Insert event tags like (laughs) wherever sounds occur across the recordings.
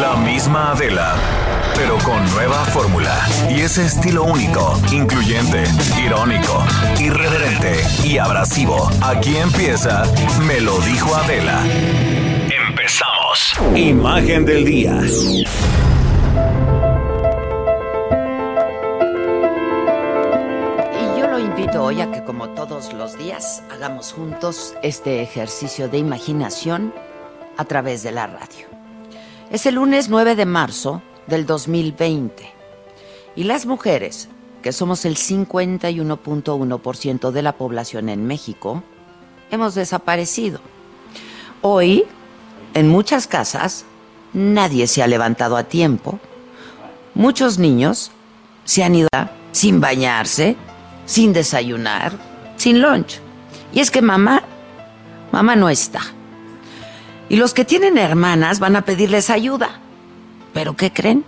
La misma Adela, pero con nueva fórmula y ese estilo único, incluyente, irónico, irreverente y abrasivo. Aquí empieza Me lo dijo Adela. Empezamos. Imagen del día. Y yo lo invito hoy a que como todos los días hagamos juntos este ejercicio de imaginación a través de la radio. Es el lunes 9 de marzo del 2020 y las mujeres, que somos el 51.1% de la población en México, hemos desaparecido. Hoy, en muchas casas, nadie se ha levantado a tiempo. Muchos niños se han ido sin bañarse, sin desayunar, sin lunch. Y es que mamá, mamá no está. Y los que tienen hermanas van a pedirles ayuda. ¿Pero qué creen?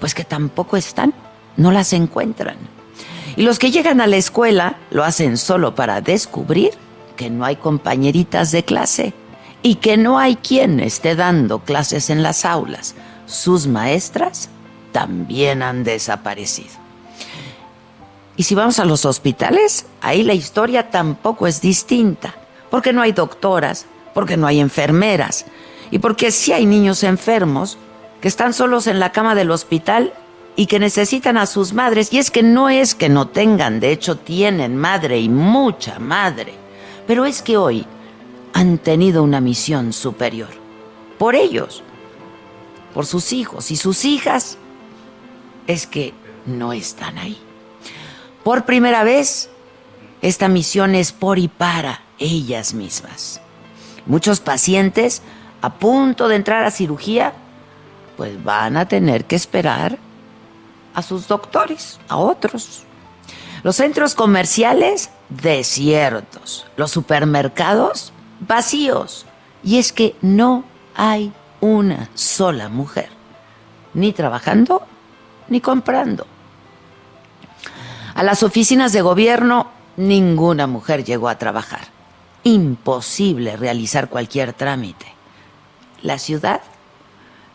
Pues que tampoco están, no las encuentran. Y los que llegan a la escuela lo hacen solo para descubrir que no hay compañeritas de clase y que no hay quien esté dando clases en las aulas. Sus maestras también han desaparecido. Y si vamos a los hospitales, ahí la historia tampoco es distinta, porque no hay doctoras, porque no hay enfermeras y porque sí hay niños enfermos que están solos en la cama del hospital y que necesitan a sus madres. Y es que no es que no tengan, de hecho tienen madre y mucha madre, pero es que hoy han tenido una misión superior. Por ellos, por sus hijos y sus hijas, es que no están ahí. Por primera vez, esta misión es por y para ellas mismas. Muchos pacientes a punto de entrar a cirugía, pues van a tener que esperar a sus doctores, a otros. Los centros comerciales desiertos, los supermercados vacíos. Y es que no hay una sola mujer, ni trabajando ni comprando. A las oficinas de gobierno ninguna mujer llegó a trabajar imposible realizar cualquier trámite. La ciudad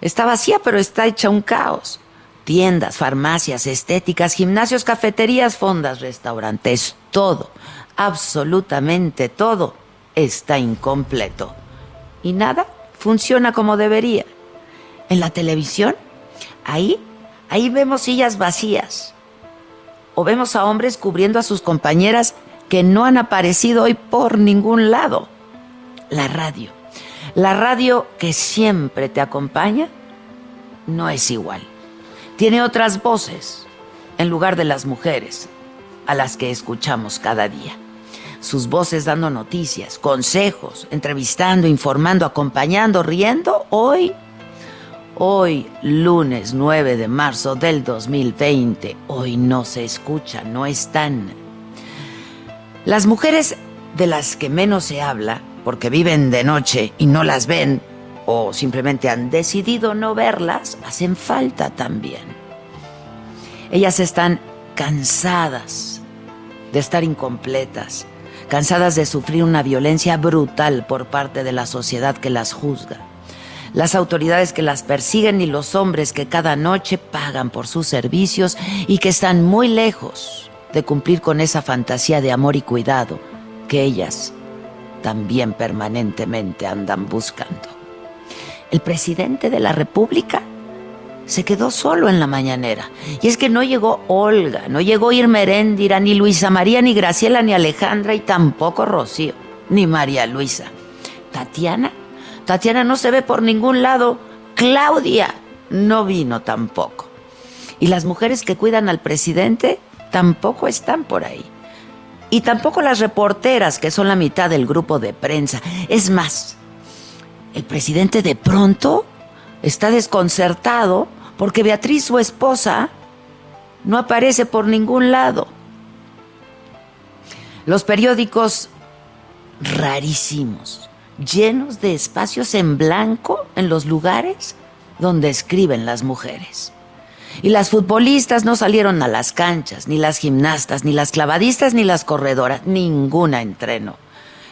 está vacía, pero está hecha un caos. Tiendas, farmacias, estéticas, gimnasios, cafeterías, fondas, restaurantes, todo, absolutamente todo está incompleto. Y nada funciona como debería. En la televisión, ahí, ahí vemos sillas vacías. O vemos a hombres cubriendo a sus compañeras que no han aparecido hoy por ningún lado. La radio. La radio que siempre te acompaña no es igual. Tiene otras voces en lugar de las mujeres a las que escuchamos cada día. Sus voces dando noticias, consejos, entrevistando, informando, acompañando, riendo. Hoy, hoy, lunes 9 de marzo del 2020, hoy no se escucha, no están las mujeres de las que menos se habla, porque viven de noche y no las ven, o simplemente han decidido no verlas, hacen falta también. Ellas están cansadas de estar incompletas, cansadas de sufrir una violencia brutal por parte de la sociedad que las juzga, las autoridades que las persiguen y los hombres que cada noche pagan por sus servicios y que están muy lejos de cumplir con esa fantasía de amor y cuidado que ellas también permanentemente andan buscando. El presidente de la República se quedó solo en la mañanera. Y es que no llegó Olga, no llegó Irma Heréndira, ni Luisa María, ni Graciela, ni Alejandra, y tampoco Rocío, ni María Luisa. Tatiana, Tatiana no se ve por ningún lado. Claudia no vino tampoco. Y las mujeres que cuidan al presidente tampoco están por ahí. y tampoco las reporteras, que son la mitad del grupo de prensa. Es más, el presidente de pronto está desconcertado porque Beatriz, su esposa, no aparece por ningún lado. Los periódicos rarísimos, llenos de espacios en blanco en los lugares donde escriben las mujeres. Y las futbolistas no salieron a las canchas, ni las gimnastas, ni las clavadistas, ni las corredoras, ninguna entreno.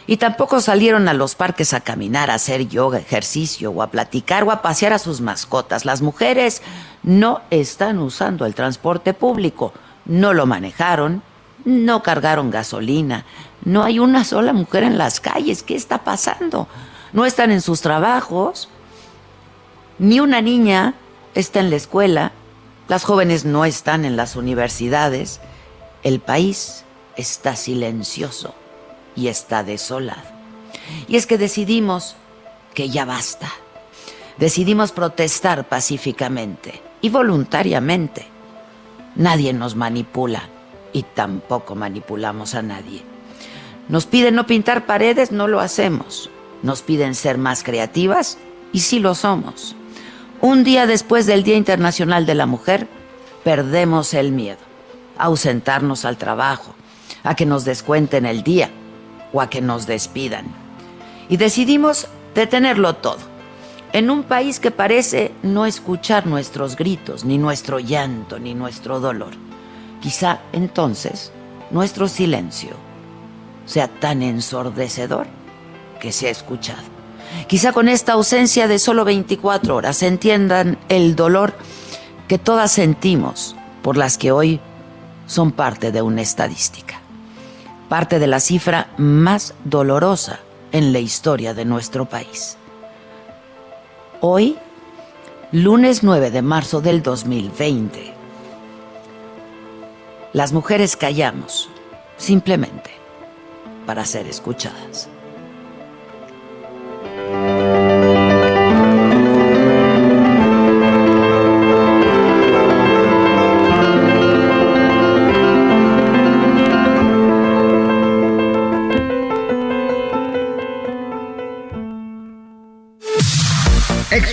Y tampoco salieron a los parques a caminar, a hacer yoga, ejercicio, o a platicar, o a pasear a sus mascotas. Las mujeres no están usando el transporte público, no lo manejaron, no cargaron gasolina, no hay una sola mujer en las calles. ¿Qué está pasando? No están en sus trabajos, ni una niña está en la escuela, las jóvenes no están en las universidades, el país está silencioso y está desolado. Y es que decidimos que ya basta. Decidimos protestar pacíficamente y voluntariamente. Nadie nos manipula y tampoco manipulamos a nadie. Nos piden no pintar paredes, no lo hacemos. Nos piden ser más creativas y sí lo somos. Un día después del Día Internacional de la Mujer, perdemos el miedo a ausentarnos al trabajo, a que nos descuenten el día o a que nos despidan. Y decidimos detenerlo todo, en un país que parece no escuchar nuestros gritos, ni nuestro llanto, ni nuestro dolor. Quizá entonces nuestro silencio sea tan ensordecedor que se ha escuchado. Quizá con esta ausencia de solo 24 horas entiendan el dolor que todas sentimos por las que hoy son parte de una estadística, parte de la cifra más dolorosa en la historia de nuestro país. Hoy, lunes 9 de marzo del 2020, las mujeres callamos simplemente para ser escuchadas.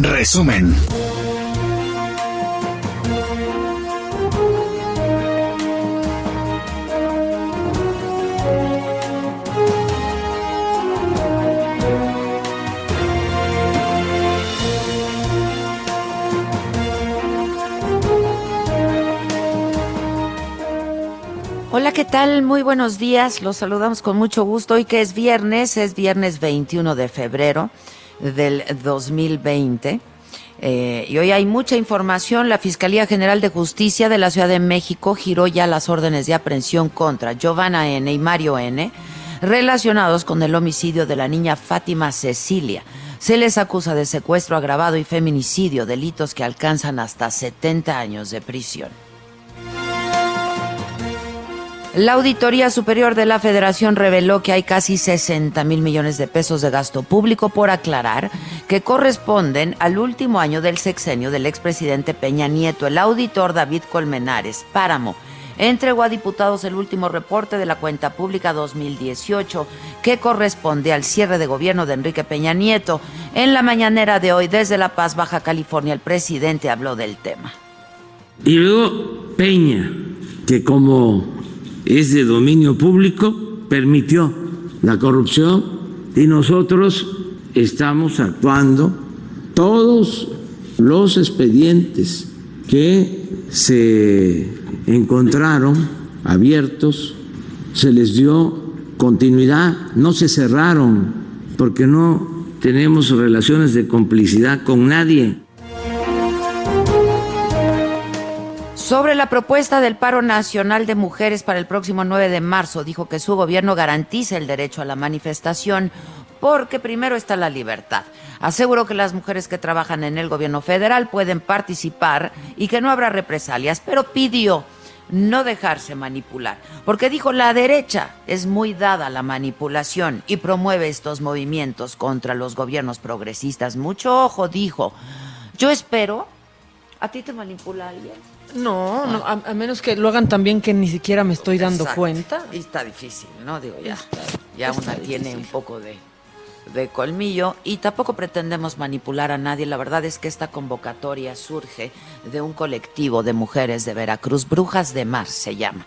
Resumen. Hola, ¿qué tal? Muy buenos días. Los saludamos con mucho gusto. Hoy que es viernes, es viernes 21 de febrero del 2020. Eh, y hoy hay mucha información. La Fiscalía General de Justicia de la Ciudad de México giró ya las órdenes de aprehensión contra Giovanna N. y Mario N. relacionados con el homicidio de la niña Fátima Cecilia. Se les acusa de secuestro agravado y feminicidio, delitos que alcanzan hasta 70 años de prisión. La Auditoría Superior de la Federación reveló que hay casi 60 mil millones de pesos de gasto público por aclarar que corresponden al último año del sexenio del expresidente Peña Nieto. El auditor David Colmenares Páramo entregó a diputados el último reporte de la cuenta pública 2018 que corresponde al cierre de gobierno de Enrique Peña Nieto. En la mañanera de hoy desde La Paz, Baja California, el presidente habló del tema. Y luego Peña, que como es de dominio público, permitió la corrupción y nosotros estamos actuando todos los expedientes que se encontraron abiertos, se les dio continuidad, no se cerraron porque no tenemos relaciones de complicidad con nadie. Sobre la propuesta del paro nacional de mujeres para el próximo 9 de marzo, dijo que su gobierno garantiza el derecho a la manifestación porque primero está la libertad. Aseguró que las mujeres que trabajan en el gobierno federal pueden participar y que no habrá represalias, pero pidió no dejarse manipular, porque dijo la derecha es muy dada a la manipulación y promueve estos movimientos contra los gobiernos progresistas. Mucho ojo, dijo. Yo espero, ¿a ti te manipula alguien? No, no a, menos que lo hagan también que ni siquiera me estoy dando Exacto. cuenta. Y está difícil, ¿no? Digo, ya, ya una tiene un poco de, de colmillo y tampoco pretendemos manipular a nadie. La verdad es que esta convocatoria surge de un colectivo de mujeres de Veracruz, Brujas de Mar se llama.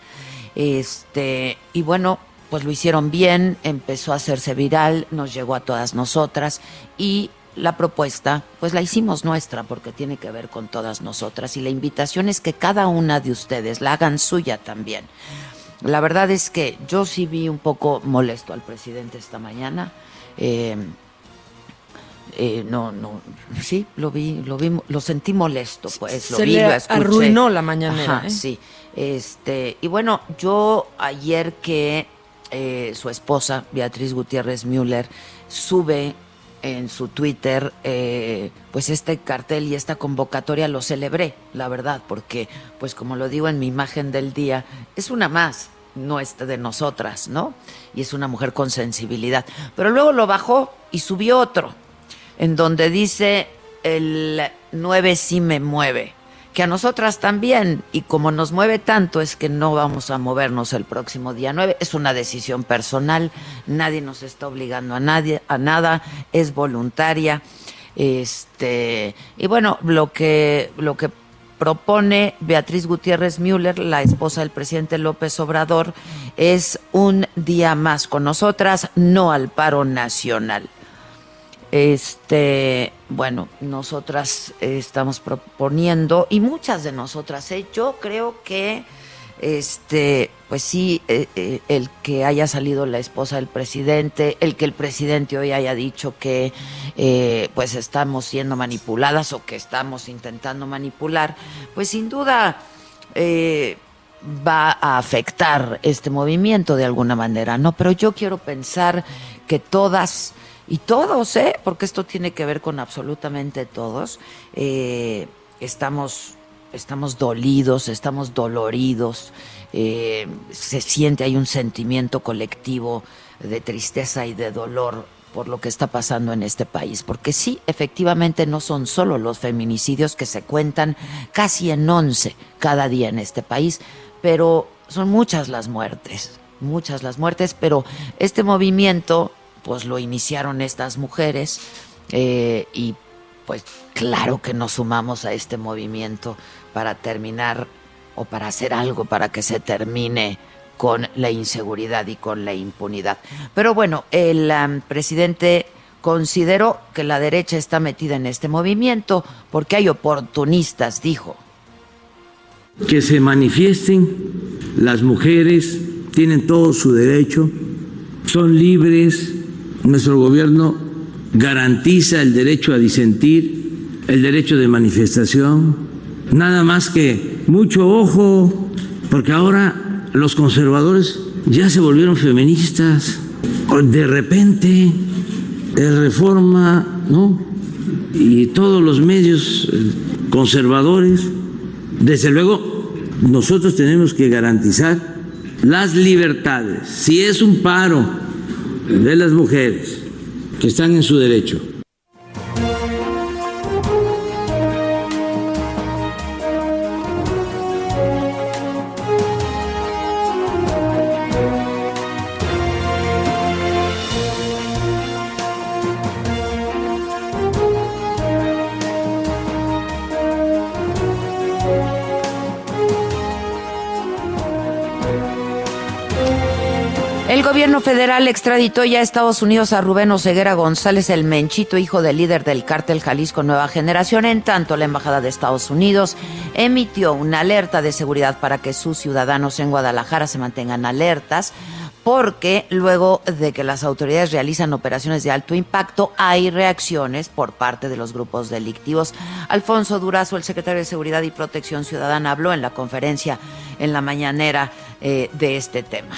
Este, y bueno, pues lo hicieron bien, empezó a hacerse viral, nos llegó a todas nosotras y la propuesta, pues la hicimos nuestra porque tiene que ver con todas nosotras y la invitación es que cada una de ustedes la hagan suya también. La verdad es que yo sí vi un poco molesto al presidente esta mañana. Eh, eh, no, no, sí, lo vi, lo vi, lo sentí molesto, pues, lo Se vi, le lo escuché. arruinó la mañanera, Ajá, ¿eh? Sí, este, y bueno, yo ayer que eh, su esposa, Beatriz Gutiérrez Müller, sube en su Twitter, eh, pues este cartel y esta convocatoria lo celebré, la verdad, porque, pues como lo digo en mi imagen del día, es una más, no es de nosotras, ¿no? Y es una mujer con sensibilidad. Pero luego lo bajó y subió otro, en donde dice el 9 sí me mueve, que a nosotras también, y como nos mueve tanto es que no vamos a movernos el próximo día 9, es una decisión personal, nadie nos está obligando a nadie a nada, es voluntaria. Este, y bueno, lo que lo que propone Beatriz Gutiérrez Müller, la esposa del presidente López Obrador, es un día más con nosotras, no al paro nacional. Este, bueno, nosotras estamos proponiendo, y muchas de nosotras, ¿eh? yo creo que, este, pues sí, eh, eh, el que haya salido la esposa del presidente, el que el presidente hoy haya dicho que, pues estamos siendo manipuladas o que estamos intentando manipular, pues sin duda va a afectar este movimiento de alguna manera, ¿no? Pero yo quiero pensar que todas y todos, ¿eh? Porque esto tiene que ver con absolutamente todos. eh, estamos, estamos dolidos, estamos doloridos. eh, se siente, hay un sentimiento colectivo de tristeza y de dolor por lo que está pasando en este país. Porque sí, efectivamente no son solo los feminicidios que se cuentan casi en 11 cada día en este país, pero son muchas las muertes, muchas las muertes, pero este movimiento pues lo iniciaron estas mujeres eh, y pues claro que nos sumamos a este movimiento para terminar o para hacer algo para que se termine con la inseguridad y con la impunidad. Pero bueno, el presidente consideró que la derecha está metida en este movimiento porque hay oportunistas, dijo. que se manifiesten, las mujeres tienen todo su derecho, son libres, nuestro gobierno garantiza el derecho a disentir, el derecho de manifestación, nada más que mucho ojo, porque ahora los conservadores ya se volvieron feministas, de repente el reforma, ¿no? Y todos los medios eh, conservadores desde luego, nosotros tenemos que garantizar las libertades. Si es un paro de las mujeres que están en su derecho, gobierno federal extraditó ya a Estados Unidos a Rubén Oseguera González, el Menchito, hijo del líder del cártel Jalisco Nueva Generación. En tanto, la Embajada de Estados Unidos emitió una alerta de seguridad para que sus ciudadanos en Guadalajara se mantengan alertas porque luego de que las autoridades realizan operaciones de alto impacto, hay reacciones por parte de los grupos delictivos. Alfonso Durazo, el secretario de Seguridad y Protección Ciudadana, habló en la conferencia en la mañanera eh, de este tema.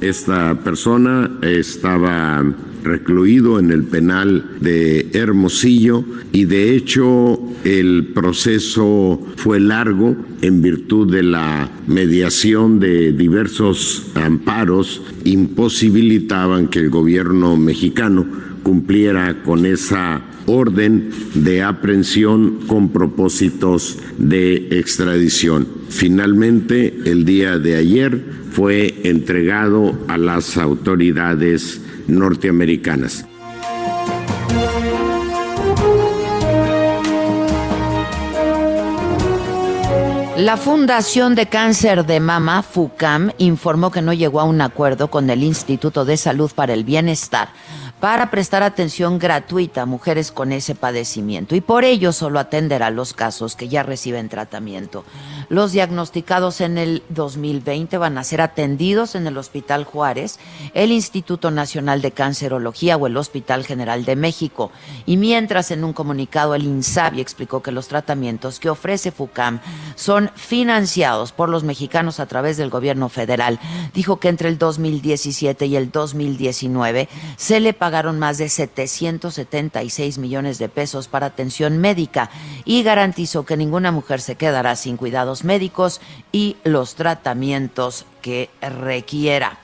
Esta persona estaba recluido en el penal de Hermosillo y de hecho el proceso fue largo en virtud de la mediación de diversos amparos imposibilitaban que el gobierno mexicano cumpliera con esa orden de aprehensión con propósitos de extradición. Finalmente, el día de ayer fue entregado a las autoridades norteamericanas. La Fundación de Cáncer de Mama, FUCAM, informó que no llegó a un acuerdo con el Instituto de Salud para el Bienestar para prestar atención gratuita a mujeres con ese padecimiento y por ello solo atenderá los casos que ya reciben tratamiento. Los diagnosticados en el 2020 van a ser atendidos en el Hospital Juárez, el Instituto Nacional de Cancerología o el Hospital General de México. Y mientras en un comunicado el INSABI explicó que los tratamientos que ofrece FUCAM son financiados por los mexicanos a través del gobierno federal, dijo que entre el 2017 y el 2019 se le pagaron más de 776 millones de pesos para atención médica y garantizó que ninguna mujer se quedará sin cuidados médicos y los tratamientos que requiera.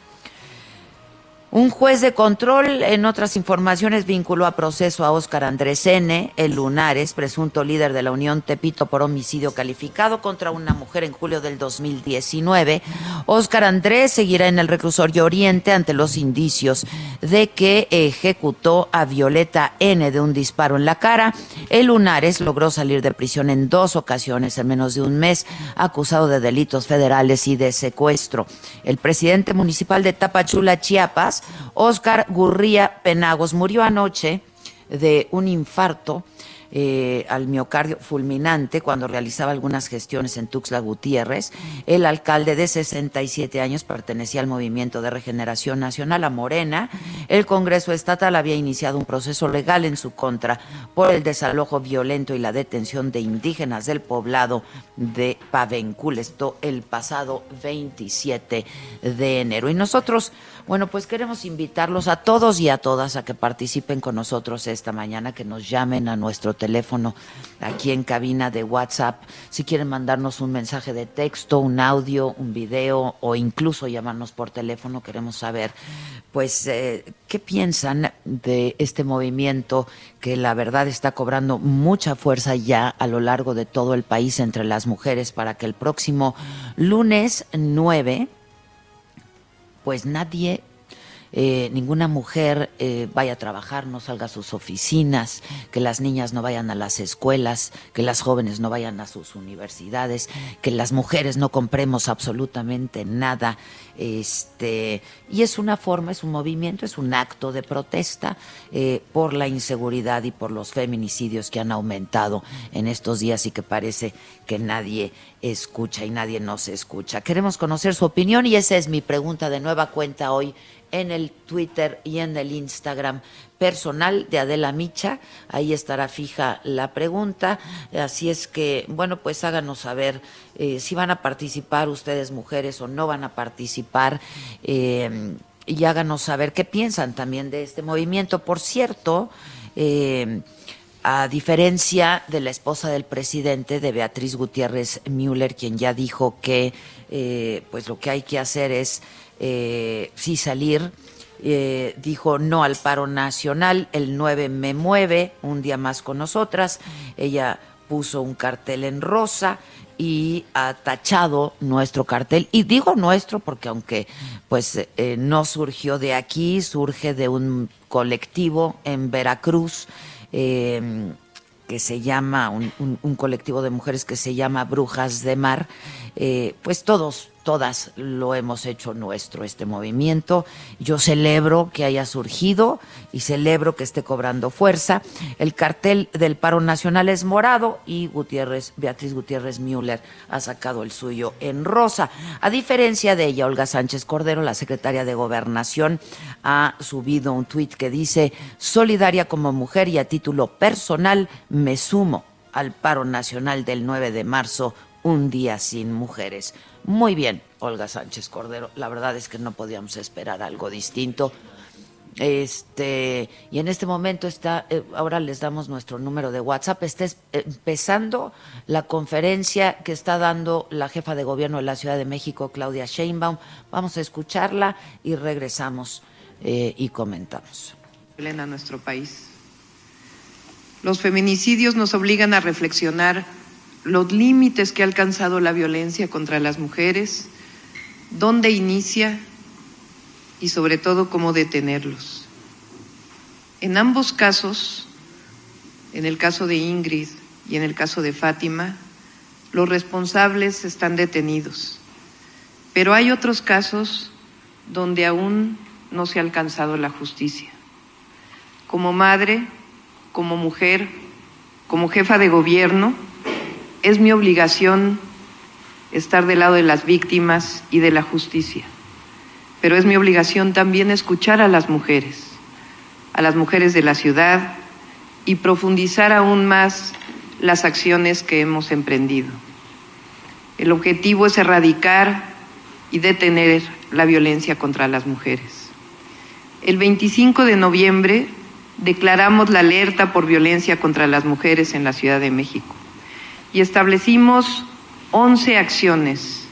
Un juez de control, en otras informaciones, vinculó a proceso a Óscar Andrés N., el Lunares, presunto líder de la Unión Tepito por homicidio calificado contra una mujer en julio del 2019. Óscar Andrés seguirá en el reclusorio Oriente ante los indicios de que ejecutó a Violeta N. de un disparo en la cara. El Lunares logró salir de prisión en dos ocasiones en menos de un mes, acusado de delitos federales y de secuestro. El presidente municipal de Tapachula, Chiapas, Oscar Gurría Penagos murió anoche de un infarto eh, al miocardio fulminante cuando realizaba algunas gestiones en Tuxtla Gutiérrez. El alcalde de 67 años pertenecía al Movimiento de Regeneración Nacional, a Morena. El Congreso Estatal había iniciado un proceso legal en su contra por el desalojo violento y la detención de indígenas del poblado de Pavencul, esto el pasado 27 de enero. Y nosotros bueno, pues queremos invitarlos a todos y a todas a que participen con nosotros esta mañana, que nos llamen a nuestro teléfono aquí en cabina de WhatsApp, si quieren mandarnos un mensaje de texto, un audio, un video o incluso llamarnos por teléfono, queremos saber pues eh, qué piensan de este movimiento que la verdad está cobrando mucha fuerza ya a lo largo de todo el país entre las mujeres para que el próximo lunes 9 pues nadie eh, ninguna mujer eh, vaya a trabajar, no salga a sus oficinas, que las niñas no vayan a las escuelas, que las jóvenes no vayan a sus universidades, que las mujeres no compremos absolutamente nada. Este, y es una forma, es un movimiento, es un acto de protesta eh, por la inseguridad y por los feminicidios que han aumentado en estos días y que parece que nadie escucha y nadie nos escucha. Queremos conocer su opinión y esa es mi pregunta de nueva cuenta hoy en el Twitter y en el Instagram personal de Adela Micha. Ahí estará fija la pregunta. Así es que, bueno, pues háganos saber eh, si van a participar ustedes mujeres o no van a participar. Eh, y háganos saber qué piensan también de este movimiento. Por cierto, eh, a diferencia de la esposa del presidente, de Beatriz Gutiérrez Müller, quien ya dijo que pues lo que hay que hacer es eh, sí salir. Eh, dijo no al paro nacional, el 9 me mueve, un día más con nosotras. Ella puso un cartel en rosa y ha tachado nuestro cartel. Y digo nuestro porque aunque pues eh, no surgió de aquí, surge de un colectivo en Veracruz. Eh, que se llama, un, colectivo de mujeres que se llama Brujas de Mar, pues todos todas lo hemos hecho nuestro, este movimiento. Yo celebro que haya surgido y celebro que esté cobrando fuerza. El cartel del paro nacional es morado y Gutiérrez, Beatriz Gutiérrez Müller ha sacado el suyo en rosa. A diferencia de ella, Olga Sánchez Cordero, la secretaria de Gobernación, ha subido un tuit que dice, solidaria como mujer y a título personal, me sumo al paro nacional del 9 de marzo, un día sin mujeres. Muy bien, Olga Sánchez Cordero. La verdad es que no podíamos esperar algo distinto. Este, y en este momento está, eh, ahora les damos nuestro número de WhatsApp. Está empezando la conferencia que está dando la jefa de gobierno de la Ciudad de México, Claudia Sheinbaum. Vamos a escucharla y regresamos eh, y comentamos. A nuestro país. Los feminicidios nos obligan a reflexionar los límites que ha alcanzado la violencia contra las mujeres, dónde inicia y sobre todo cómo detenerlos. En ambos casos, en el caso de Ingrid y en el caso de Fátima, los responsables están detenidos. Pero hay otros casos donde aún no se ha alcanzado la justicia. Como madre, como mujer, como jefa de gobierno, es mi obligación estar del lado de las víctimas y de la justicia, pero es mi obligación también escuchar a las mujeres, a las mujeres de la ciudad y profundizar aún más las acciones que hemos emprendido. El objetivo es erradicar y detener la violencia contra las mujeres. El 25 de noviembre declaramos la alerta por violencia contra las mujeres en la Ciudad de México y establecimos 11 acciones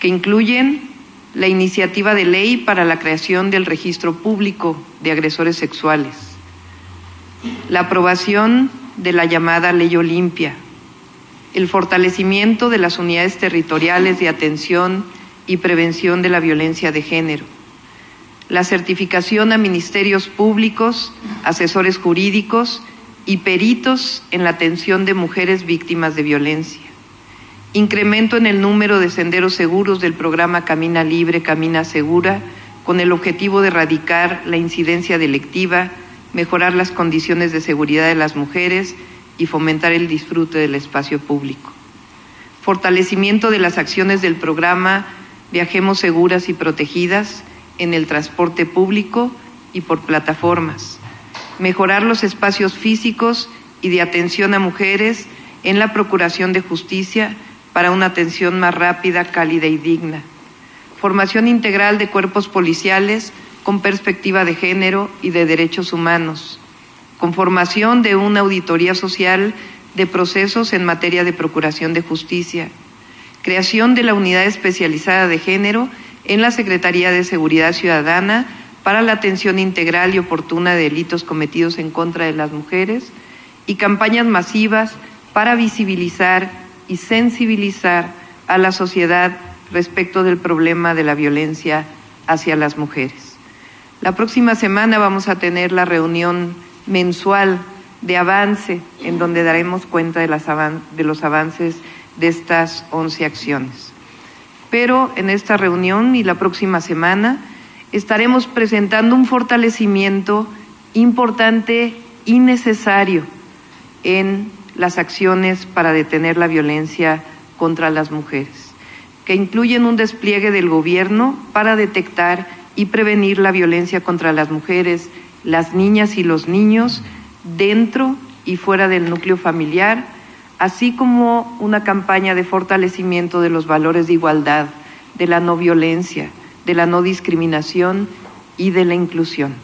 que incluyen la iniciativa de ley para la creación del registro público de agresores sexuales, la aprobación de la llamada Ley Olimpia, el fortalecimiento de las unidades territoriales de atención y prevención de la violencia de género, la certificación a ministerios públicos, asesores jurídicos y peritos en la atención de mujeres víctimas de violencia. Incremento en el número de senderos seguros del programa Camina Libre, Camina Segura, con el objetivo de erradicar la incidencia delictiva, mejorar las condiciones de seguridad de las mujeres y fomentar el disfrute del espacio público. Fortalecimiento de las acciones del programa Viajemos Seguras y Protegidas en el transporte público y por plataformas mejorar los espacios físicos y de atención a mujeres en la procuración de justicia para una atención más rápida, cálida y digna. Formación integral de cuerpos policiales con perspectiva de género y de derechos humanos. Conformación de una auditoría social de procesos en materia de procuración de justicia. Creación de la unidad especializada de género en la Secretaría de Seguridad Ciudadana para la atención integral y oportuna de delitos cometidos en contra de las mujeres y campañas masivas para visibilizar y sensibilizar a la sociedad respecto del problema de la violencia hacia las mujeres. La próxima semana vamos a tener la reunión mensual de avance en donde daremos cuenta de, de los avances de estas 11 acciones. Pero en esta reunión y la próxima semana estaremos presentando un fortalecimiento importante y necesario en las acciones para detener la violencia contra las mujeres, que incluyen un despliegue del gobierno para detectar y prevenir la violencia contra las mujeres, las niñas y los niños dentro y fuera del núcleo familiar, así como una campaña de fortalecimiento de los valores de igualdad, de la no violencia, de la no discriminación y de la inclusión.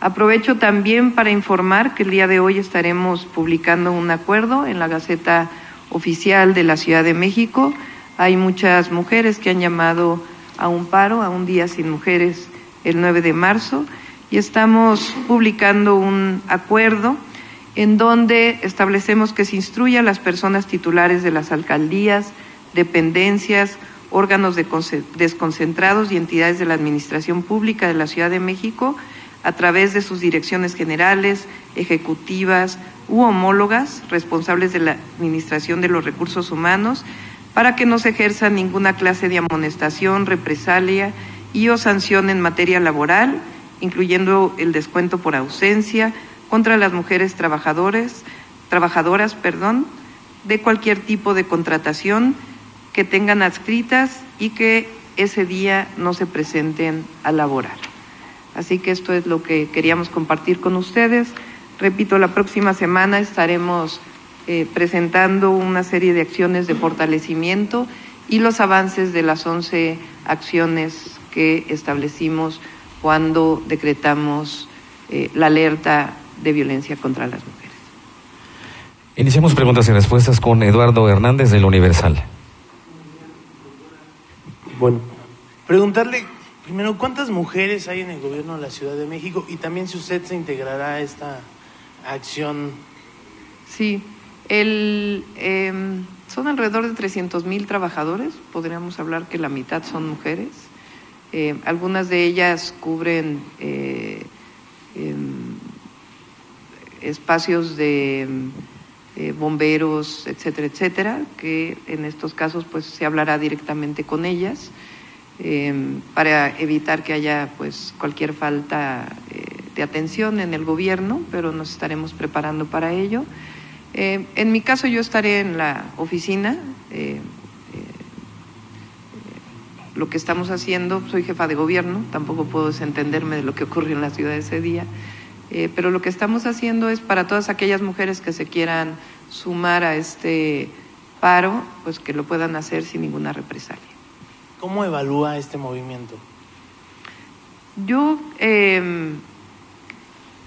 Aprovecho también para informar que el día de hoy estaremos publicando un acuerdo en la Gaceta Oficial de la Ciudad de México. Hay muchas mujeres que han llamado a un paro, a un día sin mujeres, el 9 de marzo, y estamos publicando un acuerdo en donde establecemos que se instruya a las personas titulares de las alcaldías, dependencias, órganos desconcentrados y entidades de la Administración Pública de la Ciudad de México a través de sus direcciones generales, ejecutivas u homólogas responsables de la Administración de los Recursos Humanos para que no se ejerza ninguna clase de amonestación, represalia y o sanción en materia laboral, incluyendo el descuento por ausencia contra las mujeres trabajadores, trabajadoras, perdón, de cualquier tipo de contratación que tengan adscritas y que ese día no se presenten a laborar. Así que esto es lo que queríamos compartir con ustedes. Repito, la próxima semana estaremos eh, presentando una serie de acciones de fortalecimiento y los avances de las 11 acciones que establecimos cuando decretamos eh, la alerta de violencia contra las mujeres. Iniciamos preguntas y respuestas con Eduardo Hernández del Universal. Bueno, preguntarle primero cuántas mujeres hay en el gobierno de la Ciudad de México y también si usted se integrará a esta acción. Sí, el, em, son alrededor de 300 mil trabajadores, podríamos hablar que la mitad son mujeres. Eh, algunas de ellas cubren eh, em, espacios de eh, bomberos, etcétera, etcétera, que en estos casos pues se hablará directamente con ellas em, para evitar que haya pues cualquier falta eh, de atención en el gobierno, pero nos estaremos preparando para ello. Eh, en mi caso yo estaré en la oficina. lo que estamos haciendo, soy jefa de gobierno, tampoco puedo desentenderme de lo que ocurrió en la ciudad ese día. Eh, pero lo que estamos haciendo es para todas aquellas mujeres que se quieran sumar a este paro, pues que lo puedan hacer sin ninguna represalia. ¿Cómo evalúa este movimiento? Yo em,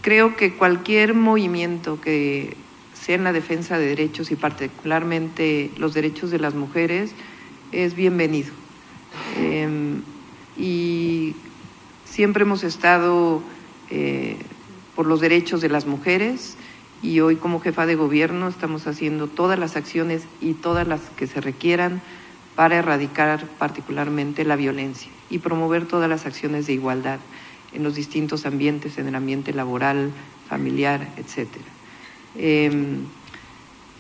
creo que cualquier movimiento que sea en la defensa de derechos y particularmente los derechos de las mujeres es bienvenido. Em, y siempre hemos estado eh, por los derechos de las mujeres y hoy como jefa de gobierno estamos haciendo todas las acciones y todas las que se requieran para erradicar particularmente la violencia y promover todas las acciones de igualdad en los distintos ambientes, en el ambiente laboral, familiar, etcétera. Em,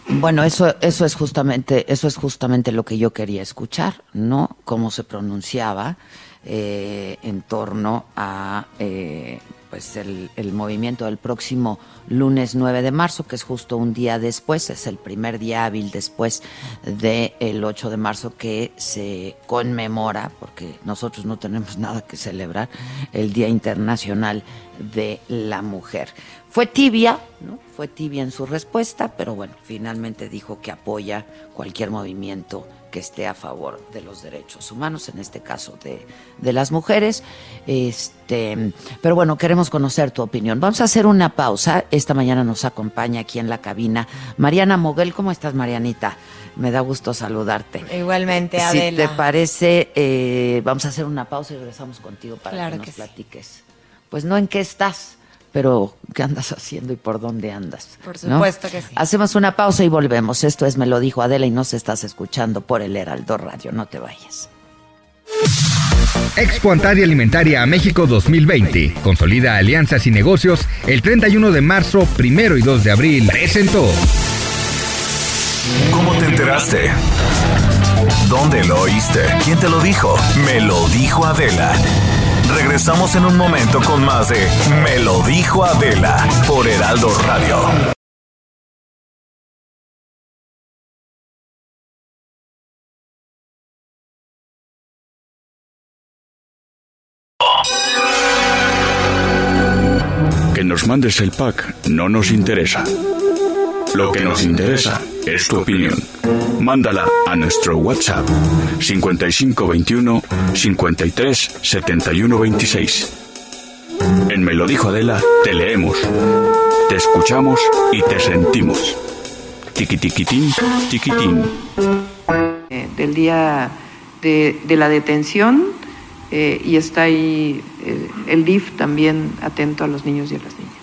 bueno, eso, eso es justamente, eso es justamente lo que yo quería escuchar, ¿no? Cómo se pronunciaba eh, en torno a eh, pues el, movimiento del próximo lunes 9 de marzo, que es justo un día después, es el primer día hábil después del 8 de marzo que se conmemora, porque nosotros no tenemos (laughs) nada que celebrar, el Día Internacional de la Mujer. Fue tibia, ¿no? Fue tibia en su respuesta, pero bueno, finalmente dijo que apoya cualquier movimiento que esté a favor de los derechos humanos, en este caso de, de, las mujeres. Este, pero bueno, queremos conocer tu opinión. Vamos a hacer una pausa. Esta mañana nos acompaña aquí en la cabina Mariana Moguel. ¿Cómo estás, Marianita? Me da gusto saludarte. Igualmente, Adela. Si te parece, eh, vamos a hacer una pausa y regresamos contigo para que nos platiques. Pues no en qué estás pero ¿qué andas haciendo y por dónde andas? Por supuesto que sí. Hacemos una pausa y volvemos. Esto es Me lo dijo Adela y nos estás escuchando por el Heraldo Radio. No te vayas. Expo Antaria Alimentaria México 2020. Consolida alianzas y negocios el 31 de marzo, primero y 2 de abril. Presentó. ¿Cómo te enteraste? ¿Dónde lo oíste? ¿Quién te lo dijo? Me lo dijo Adela. Regresamos en un momento con más de Me lo dijo Adela por Heraldo Radio. Que nos mandes el pack no nos interesa. Lo que nos interesa es tu opinión. Mándala a nuestro WhatsApp 5521 53 71 26. En Me lo dijo Adela, te leemos, te escuchamos y te sentimos. Tiquitiquitín, tiquitín. Eh, del día de, la detención eh, y está ahí eh, el DIF también atento a los niños y a las niñas.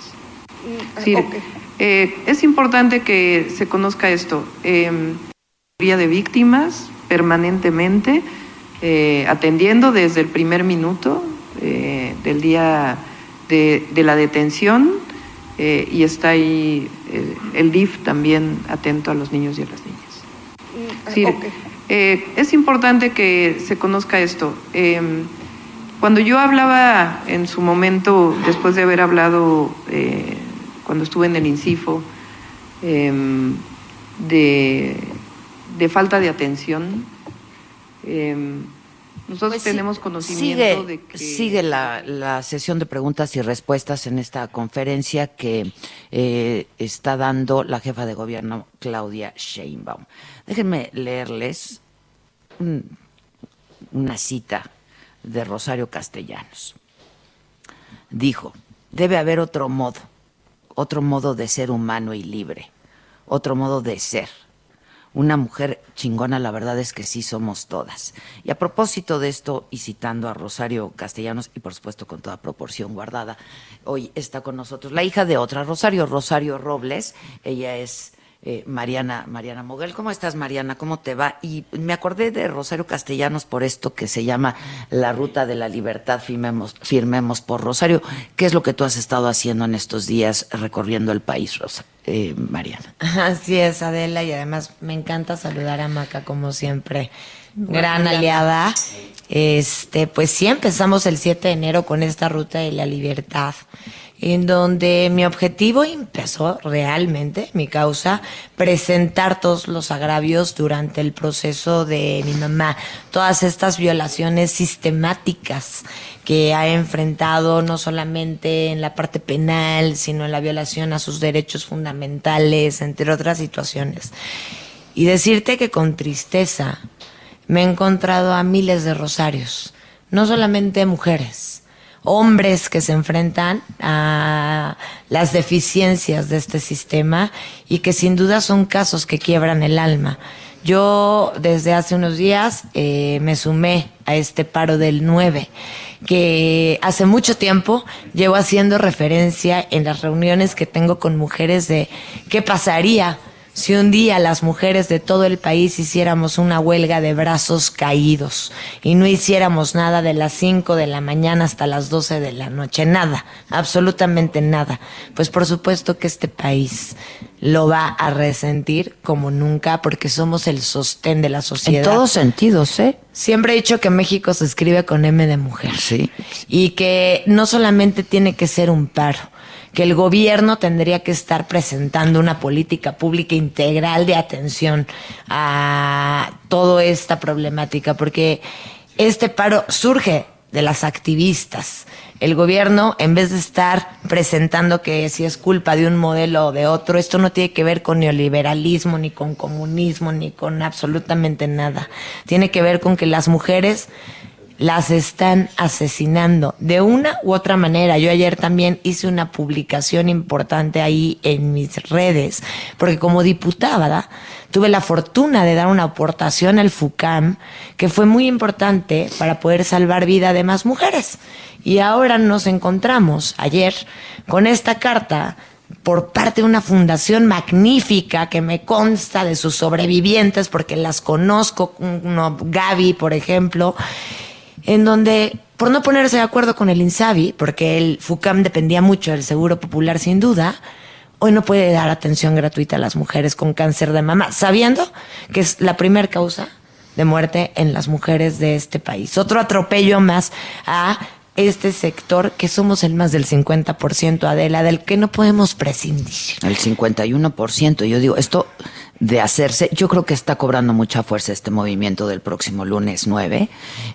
Mm, eh, es importante que se conozca esto. Eh, de víctimas permanentemente, eh, atendiendo desde el primer minuto eh, del día de, la detención y está ahí el DIF también atento a los niños y a las niñas. Sí, Eh, es importante que se conozca esto. Eh, cuando yo hablaba en su momento, después de haber hablado cuando estuve en el INCIFO, em, de, de falta de atención, em, nosotros Pues tenemos conocimiento sigue, de que... Sigue la, la sesión de preguntas y respuestas en esta conferencia que eh, está dando la jefa de gobierno, Claudia Sheinbaum. Déjenme leerles un- una cita de Rosario Castellanos. Dijo, debe haber otro modo, otro modo de ser humano y libre, otro modo de ser. Una mujer chingona, la verdad es que sí somos todas. Y a propósito de esto, y citando a Rosario Castellanos, y por supuesto con toda proporción guardada, hoy está con nosotros la hija de otra, Rosario, Rosario Robles. Ella es eh, Mariana, Mariana Moguel. ¿Cómo estás, Mariana? ¿Cómo te va? Y me acordé de Rosario Castellanos por esto que se llama La Ruta de la Libertad, firmemos, firmemos por Rosario. ¿Qué es lo que tú has estado haciendo en estos días recorriendo el país, Rosa? Eh, Mariana. Así es, Adela, y además me encanta saludar a Maca como siempre. Gran aliada. Este, pues sí, empezamos el 7 de enero con esta ruta de la libertad, en donde mi objetivo empezó realmente, mi causa, presentar todos los agravios durante el proceso de mi mamá, todas estas violaciones sistemáticas que ha enfrentado no solamente en la parte penal, sino en la violación a sus derechos fundamentales, entre otras situaciones. Y decirte que con tristeza me he encontrado a miles de rosarios, no solamente mujeres, hombres que se enfrentan a las deficiencias de este sistema y que sin duda son casos que quiebran el alma. Yo desde hace unos días eh, me sumé a este paro del 9, que hace mucho tiempo llevo haciendo referencia en las reuniones que tengo con mujeres de qué pasaría si un día las mujeres de todo el país hiciéramos una huelga de brazos caídos y no hiciéramos nada de las 5 de la mañana hasta las 12 de la noche, nada, absolutamente nada, pues por supuesto que este país lo va a resentir como nunca porque somos el sostén de la sociedad. En todos sentidos, ¿eh? Siempre he dicho que México se escribe con M de mujer. Sí. Y que no solamente tiene que ser un paro, que el gobierno tendría que estar presentando una política pública integral de atención a toda esta problemática, porque este paro surge de las activistas. El gobierno, en vez de estar presentando que si es culpa de un modelo o de otro, esto no tiene que ver con neoliberalismo, ni con comunismo, ni con absolutamente nada. Tiene que ver con que las mujeres las están asesinando de una u otra manera. Yo ayer también hice una publicación importante ahí en mis redes, porque como diputada tuve la fortuna de dar una aportación al FUCAM que fue muy importante para poder salvar vida de más mujeres. Y ahora nos encontramos ayer con esta carta por parte de una fundación magnífica que me consta de sus sobrevivientes porque las conozco, Gaby, por ejemplo, en donde, por no ponerse de acuerdo con el INSABI, porque el FUCAM dependía mucho del Seguro Popular sin duda, hoy no puede dar atención gratuita a las mujeres con cáncer de mama, sabiendo que es la primera causa de muerte en las mujeres de este país. Otro atropello más a este sector que somos el más del 50% Adela, del que no podemos prescindir. El 51%. Yo digo, esto de hacerse, yo creo que está cobrando mucha fuerza este movimiento del próximo lunes 9.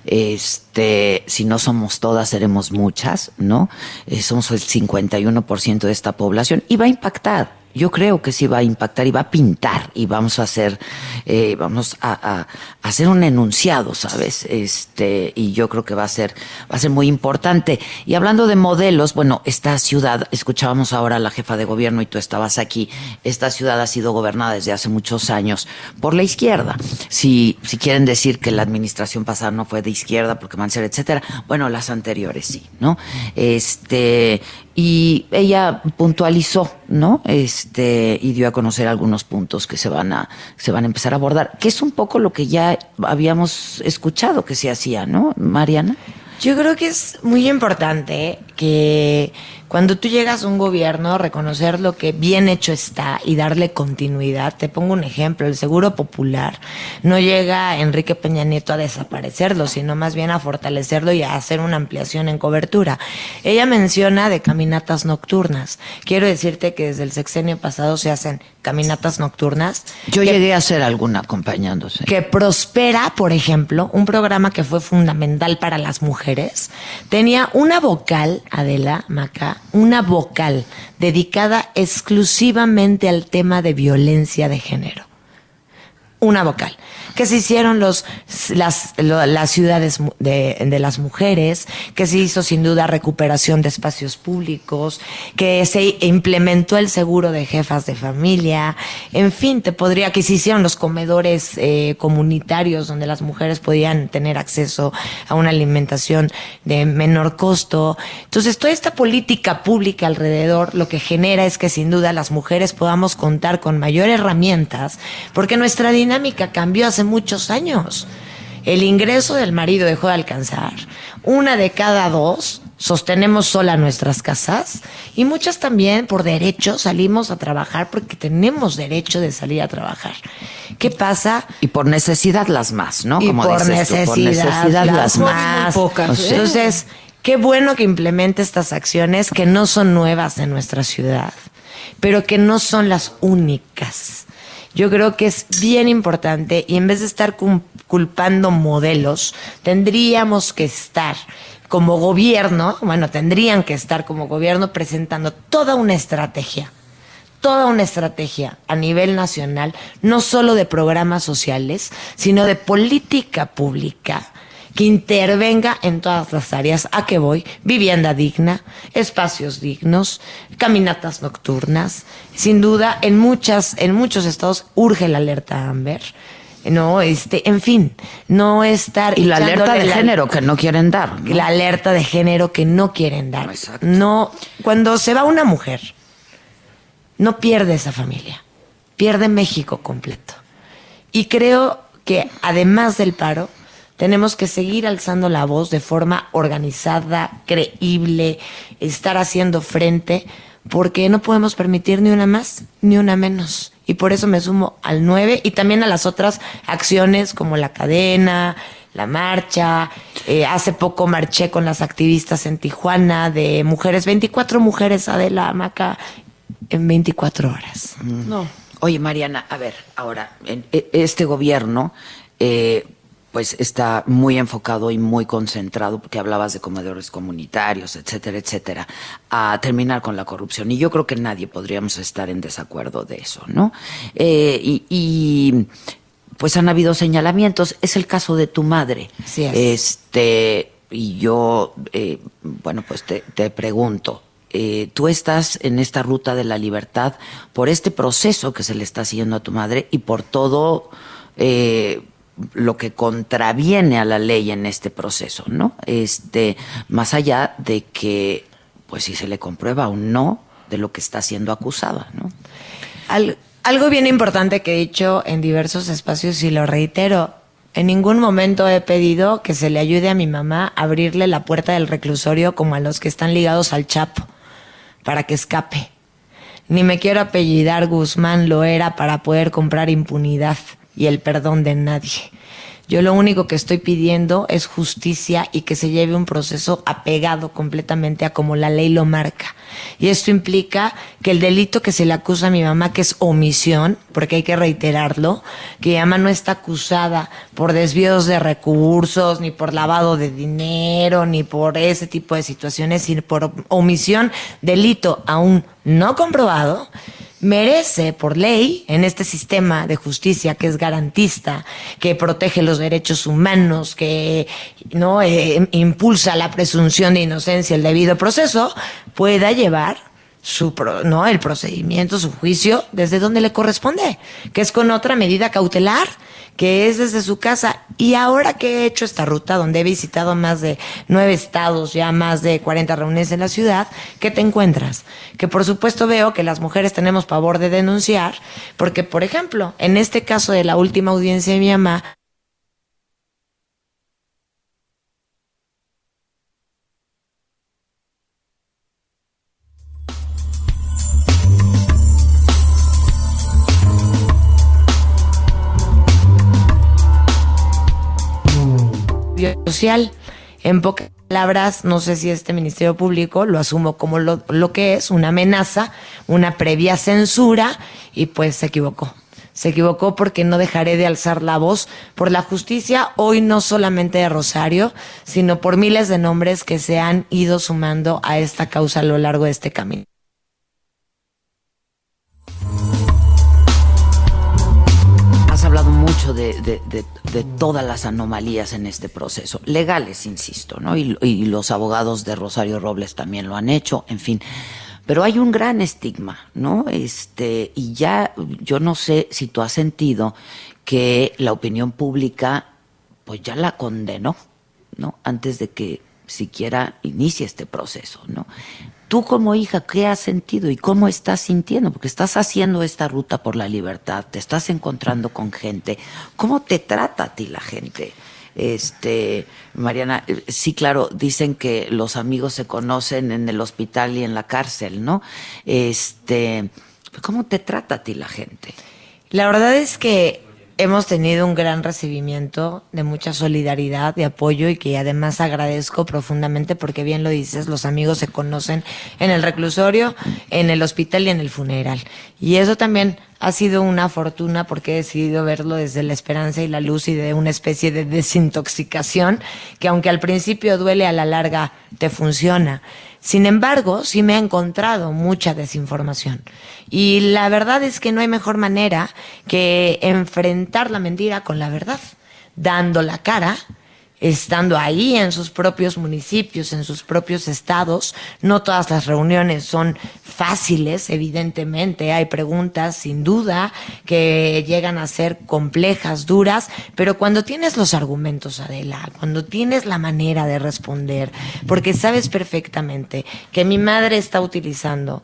Este, si no somos todas, seremos muchas, ¿no? Eh, somos el 51% de esta población y va a impactar. Yo creo que sí va a impactar y va a pintar y vamos a hacer, eh, vamos a, hacer un enunciado, ¿sabes? Este, y yo creo que va a ser, va a ser muy importante. Y hablando de modelos, bueno, esta ciudad, escuchábamos ahora a la jefa de gobierno y tú estabas aquí, esta ciudad ha sido gobernada desde hace muchos años por la izquierda. Si, si quieren decir que la administración pasada no fue de izquierda porque Mancera, etcétera, bueno, las anteriores sí, ¿no? Este, y ella puntualizó, ¿no? Este, y dio a conocer algunos puntos que se van a, se van a empezar a abordar, que es un poco lo que ya habíamos escuchado que se hacía, ¿no, Mariana? Yo creo que es muy importante que Cuando tú llegas a un gobierno, reconocer lo que bien hecho está y darle continuidad. Te pongo un ejemplo, el Seguro Popular no llega Enrique Peña Nieto a desaparecerlo, sino más bien a fortalecerlo y a hacer una ampliación en cobertura. Ella menciona de caminatas nocturnas. Quiero decirte que desde el sexenio pasado se hacen caminatas nocturnas. Yo llegué a hacer alguna acompañándose. Que Prospera, por ejemplo, un programa que fue fundamental para las mujeres, tenía una vocal, Adela Maca, una vocal dedicada exclusivamente al tema de violencia de género. Una vocal que se hicieron los, las, las ciudades de, de, las mujeres, que se hizo sin duda recuperación de espacios públicos, que se implementó el seguro de jefas de familia, en fin, te podría, que se hicieron los comedores eh, comunitarios donde las mujeres podían tener acceso a una alimentación de menor costo. Entonces, toda esta política pública alrededor lo que genera es que sin duda las mujeres podamos contar con mayores herramientas, porque nuestra dinámica cambió hace muchos años. El ingreso del marido dejó de alcanzar. Una de cada dos sostenemos sola nuestras casas y muchas también por derecho salimos a trabajar porque tenemos derecho de salir a trabajar. ¿Qué pasa? Y por necesidad las más, ¿no? Y por, necesidad, por, necesidad, las, más. Pocas, ¿eh? Entonces, qué bueno que implemente estas acciones que no son nuevas en nuestra ciudad, pero que no son las únicas. Yo creo que es bien importante y en vez de estar culpando modelos, tendríamos que estar como gobierno, bueno, tendrían que estar como gobierno presentando toda una estrategia, toda una estrategia a nivel nacional, no solo de programas sociales, sino de política pública que intervenga en todas las áreas. ¿A qué voy? Vivienda digna, espacios dignos, caminatas nocturnas. Sin duda, en muchas, en muchos estados urge la alerta Amber. No, este, en fin, no estar. Y la alerta de la- género que no quieren dar. ¿no? La alerta de género que no quieren dar. No, cuando se va una mujer, no pierde esa familia, pierde México completo. Y creo que además del paro, tenemos que seguir alzando la voz de forma organizada, creíble, estar haciendo frente, porque no podemos permitir ni una más ni una menos. Y por eso me sumo al 9 y también a las otras acciones como la cadena, la marcha. Eh, hace poco marché con las activistas en Tijuana de mujeres, 24 mujeres, Adela Maca, en 24 horas. No. Oye, Mariana, a ver, ahora, en- e- este gobierno, eh, pues está muy enfocado y muy concentrado, porque hablabas de comedores comunitarios, etcétera, etcétera, a terminar con la corrupción. Y yo creo que nadie podríamos estar en desacuerdo de eso, ¿no? Eh, y, y, pues han habido señalamientos. Es el caso de tu madre. Así es. Este, y yo, eh, bueno, pues te, te pregunto, eh, tú estás en esta ruta de la libertad por este proceso que se le está haciendo a tu madre y por todo eh, lo que contraviene a la ley en este proceso, ¿no? Este, más allá de que, pues si se le comprueba o no de lo que está siendo acusada, ¿no? Al- algo bien importante que he dicho en diversos espacios y lo reitero, en ningún momento he pedido que se le ayude a mi mamá a abrirle la puerta del reclusorio como a los que están ligados al Chapo, para que escape. Ni me quiero apellidar Guzmán Loera para poder comprar impunidad y el perdón de nadie. Yo lo único que estoy pidiendo es justicia y que se lleve un proceso apegado completamente a como la ley lo marca. Y esto implica que el delito que se le acusa a mi mamá, que es omisión, porque hay que reiterarlo, que mi mamá no está acusada por desvíos de recursos, ni por lavado de dinero, ni por ese tipo de situaciones, sino por omisión, delito aún no comprobado, merece por ley en este sistema de justicia que es garantista, que protege los derechos humanos, que no Eh, impulsa la presunción de inocencia, el debido proceso, pueda llevar su pro- no el procedimiento, su juicio desde donde le corresponde, que es con otra medida cautelar, que es desde su casa. Y ahora que he hecho esta ruta, donde he visitado más de nueve estados, ya más de 40 reuniones en la ciudad, ¿qué te encuentras? Que por supuesto veo que las mujeres tenemos pavor de denunciar, porque por ejemplo, en este caso de la última audiencia de mi mamá, social. En pocas palabras, no sé si este Ministerio Público lo asumo como lo, lo que es, una amenaza, una previa censura, y pues se equivocó. Se equivocó porque no dejaré de alzar la voz por la justicia, hoy no solamente de Rosario, sino por miles de nombres que se han ido sumando a esta causa a lo largo de este camino. Has hablado mucho de, de- de- todas las anomalías en este proceso, legales, insisto, ¿no? Y, y los abogados de Rosario Robles también lo han hecho, en fin. Pero hay un gran estigma, ¿no? Este, y ya yo no sé si tú has sentido que la opinión pública, pues ya la condenó, ¿no? Antes de que siquiera inicie este proceso, ¿no? Tú como hija, ¿qué has sentido y cómo estás sintiendo? Porque estás haciendo esta ruta por la libertad, te estás encontrando con gente. ¿Cómo te trata a ti la gente? Este, Mariana, eh, sí, claro, dicen que los amigos se conocen en el hospital y en la cárcel, ¿no? Este, ¿cómo te trata a ti la gente? La verdad es que hemos tenido un gran recibimiento de mucha solidaridad, de apoyo y que además agradezco profundamente porque bien lo dices, los amigos se conocen en el reclusorio, en el hospital y en el funeral. Y eso también ha sido una fortuna porque he decidido verlo desde la esperanza y la luz y de una especie de desintoxicación que aunque al principio duele a la larga te funciona. Sin embargo, sí me ha encontrado mucha desinformación. Y la verdad es que no hay mejor manera que enfrentar la mentira con la verdad, dando la cara, estando ahí en sus propios municipios, en sus propios estados. No todas las reuniones son fáciles, evidentemente. Hay preguntas, sin duda, que llegan a ser complejas, duras, pero cuando tienes los argumentos, Adela, cuando tienes la manera de responder, porque sabes perfectamente que mi madre está utilizando,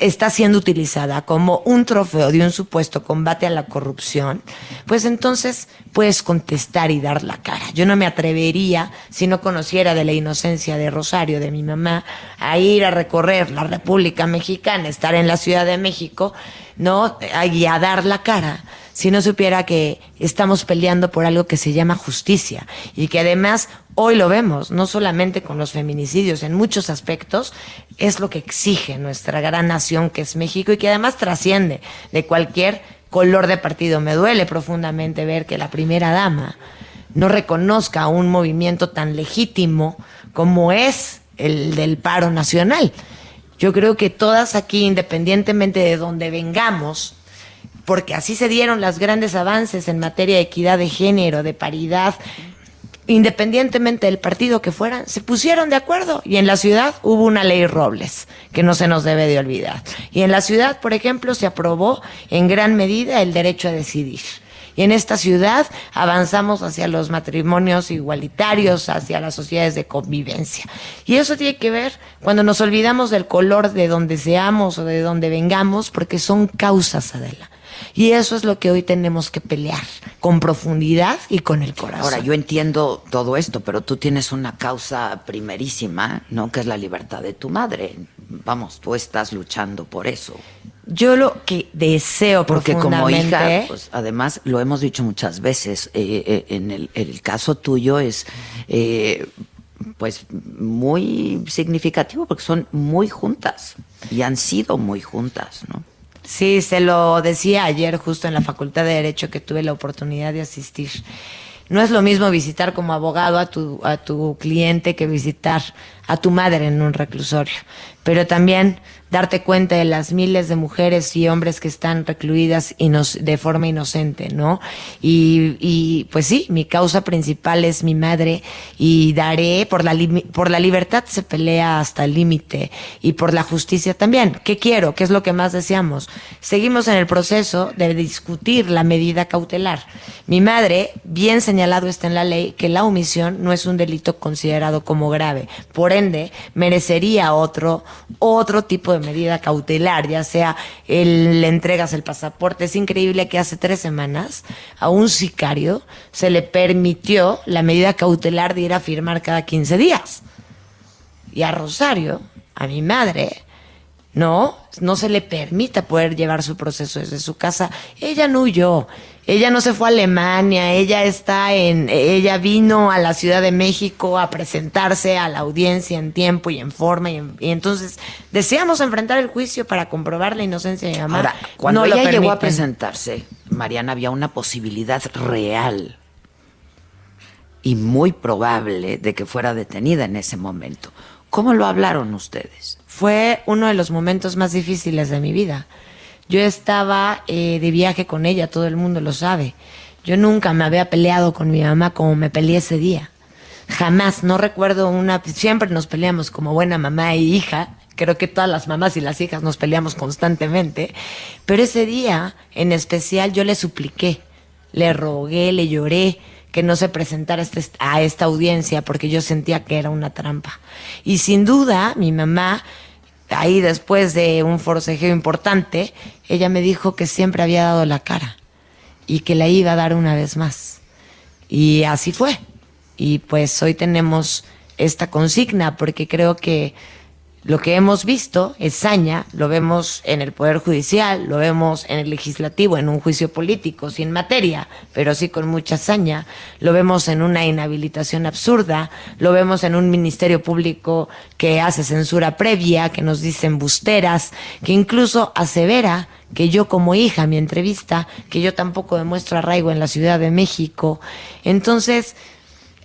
está siendo utilizada como un trofeo de un supuesto combate a la corrupción, pues entonces puedes contestar y dar la cara. Yo no me atrevería, si no conociera de la inocencia de Rosario, de mi mamá, a ir a recorrer la República Mexicana, estar en la Ciudad de México, ¿no? A dar la cara, si no supiera que estamos peleando por algo que se llama justicia y que además hoy lo vemos, no solamente con los feminicidios, en muchos aspectos, es lo que exige nuestra gran nación que es México y que además trasciende de cualquier color de partido. Me duele profundamente ver que la primera dama no reconozca un movimiento tan legítimo como es el del paro nacional. Yo creo que todas aquí, independientemente de donde vengamos, porque así se dieron los grandes avances en materia de equidad de género, de paridad, independientemente del partido que fueran, se pusieron de acuerdo. Y en la ciudad hubo una ley Robles, que no se nos debe de olvidar. Y en la ciudad, por ejemplo, se aprobó en gran medida el derecho a decidir. Y en esta ciudad avanzamos hacia los matrimonios igualitarios, hacia las sociedades de convivencia. Y eso tiene que ver cuando nos olvidamos del color de donde seamos o de donde vengamos, porque son causas, Adela. Y eso es lo que hoy tenemos que pelear, con profundidad y con el corazón. Ahora, yo entiendo todo esto, pero tú tienes una causa primerísima, ¿no? Que es la libertad de tu madre. Vamos, tú estás luchando por eso. Yo lo que deseo Porque como hija, pues además lo hemos dicho muchas veces, eh, eh, en el, el caso tuyo es eh, pues muy significativo porque son muy juntas y han sido muy juntas, ¿no? Sí, se lo decía ayer justo en la Facultad de Derecho que tuve la oportunidad de asistir. No es lo mismo visitar como abogado a tu, a tu cliente que visitar a tu madre en un reclusorio, pero también darte cuenta de las miles de mujeres y hombres que están recluidas de forma inocente, ¿no? Y, pues sí, mi causa principal es mi madre y daré, por la, por la libertad se pelea hasta el límite y por la justicia también. ¿Qué quiero? ¿Qué es lo que más deseamos? Seguimos en el proceso de discutir la medida cautelar. Mi madre, bien señalado está en la ley que la omisión no es un delito considerado como grave. Por ende, merecería otro, otro tipo de medida cautelar, ya sea el, le entregas el pasaporte. Es increíble que hace tres semanas a un sicario se le permitió la medida cautelar de ir a firmar cada 15 días. Y a Rosario, a mi madre, no, no se le permita poder llevar su proceso desde su casa. Ella no huyó, ella no se fue a Alemania, ella está en, ella vino a la Ciudad de México a presentarse a la audiencia en tiempo y en forma y, entonces deseamos enfrentar el juicio para comprobar la inocencia de mi mamá. Ahora, cuando ella llegó a presentarse, Mariana, había una posibilidad real y muy probable de que fuera detenida en ese momento. ¿Cómo lo hablaron ustedes? Fue uno de los momentos más difíciles de mi vida. Yo estaba eh, de viaje con ella, todo el mundo lo sabe. Yo nunca me había peleado con mi mamá como me peleé ese día. Jamás, no recuerdo una... Siempre nos peleamos como buena mamá e hija. Creo que todas las mamás y las hijas nos peleamos constantemente. Pero ese día, en especial, yo le supliqué, le rogué, le lloré que no se presentara este, a esta audiencia porque yo sentía que era una trampa. Y sin duda, mi mamá, ahí después de un forcejeo importante, ella me dijo que siempre había dado la cara y que la iba a dar una vez más. Y así fue. Y pues hoy tenemos esta consigna porque creo que lo que hemos visto es saña, lo vemos en el Poder Judicial, lo vemos en el Legislativo, en un juicio político, sin materia, pero sí con mucha saña, lo vemos en una inhabilitación absurda, lo vemos en un Ministerio Público que hace censura previa, que nos dicen busteras, que incluso asevera que yo como hija, mi entrevista, que yo tampoco demuestro arraigo en la Ciudad de México. Entonces,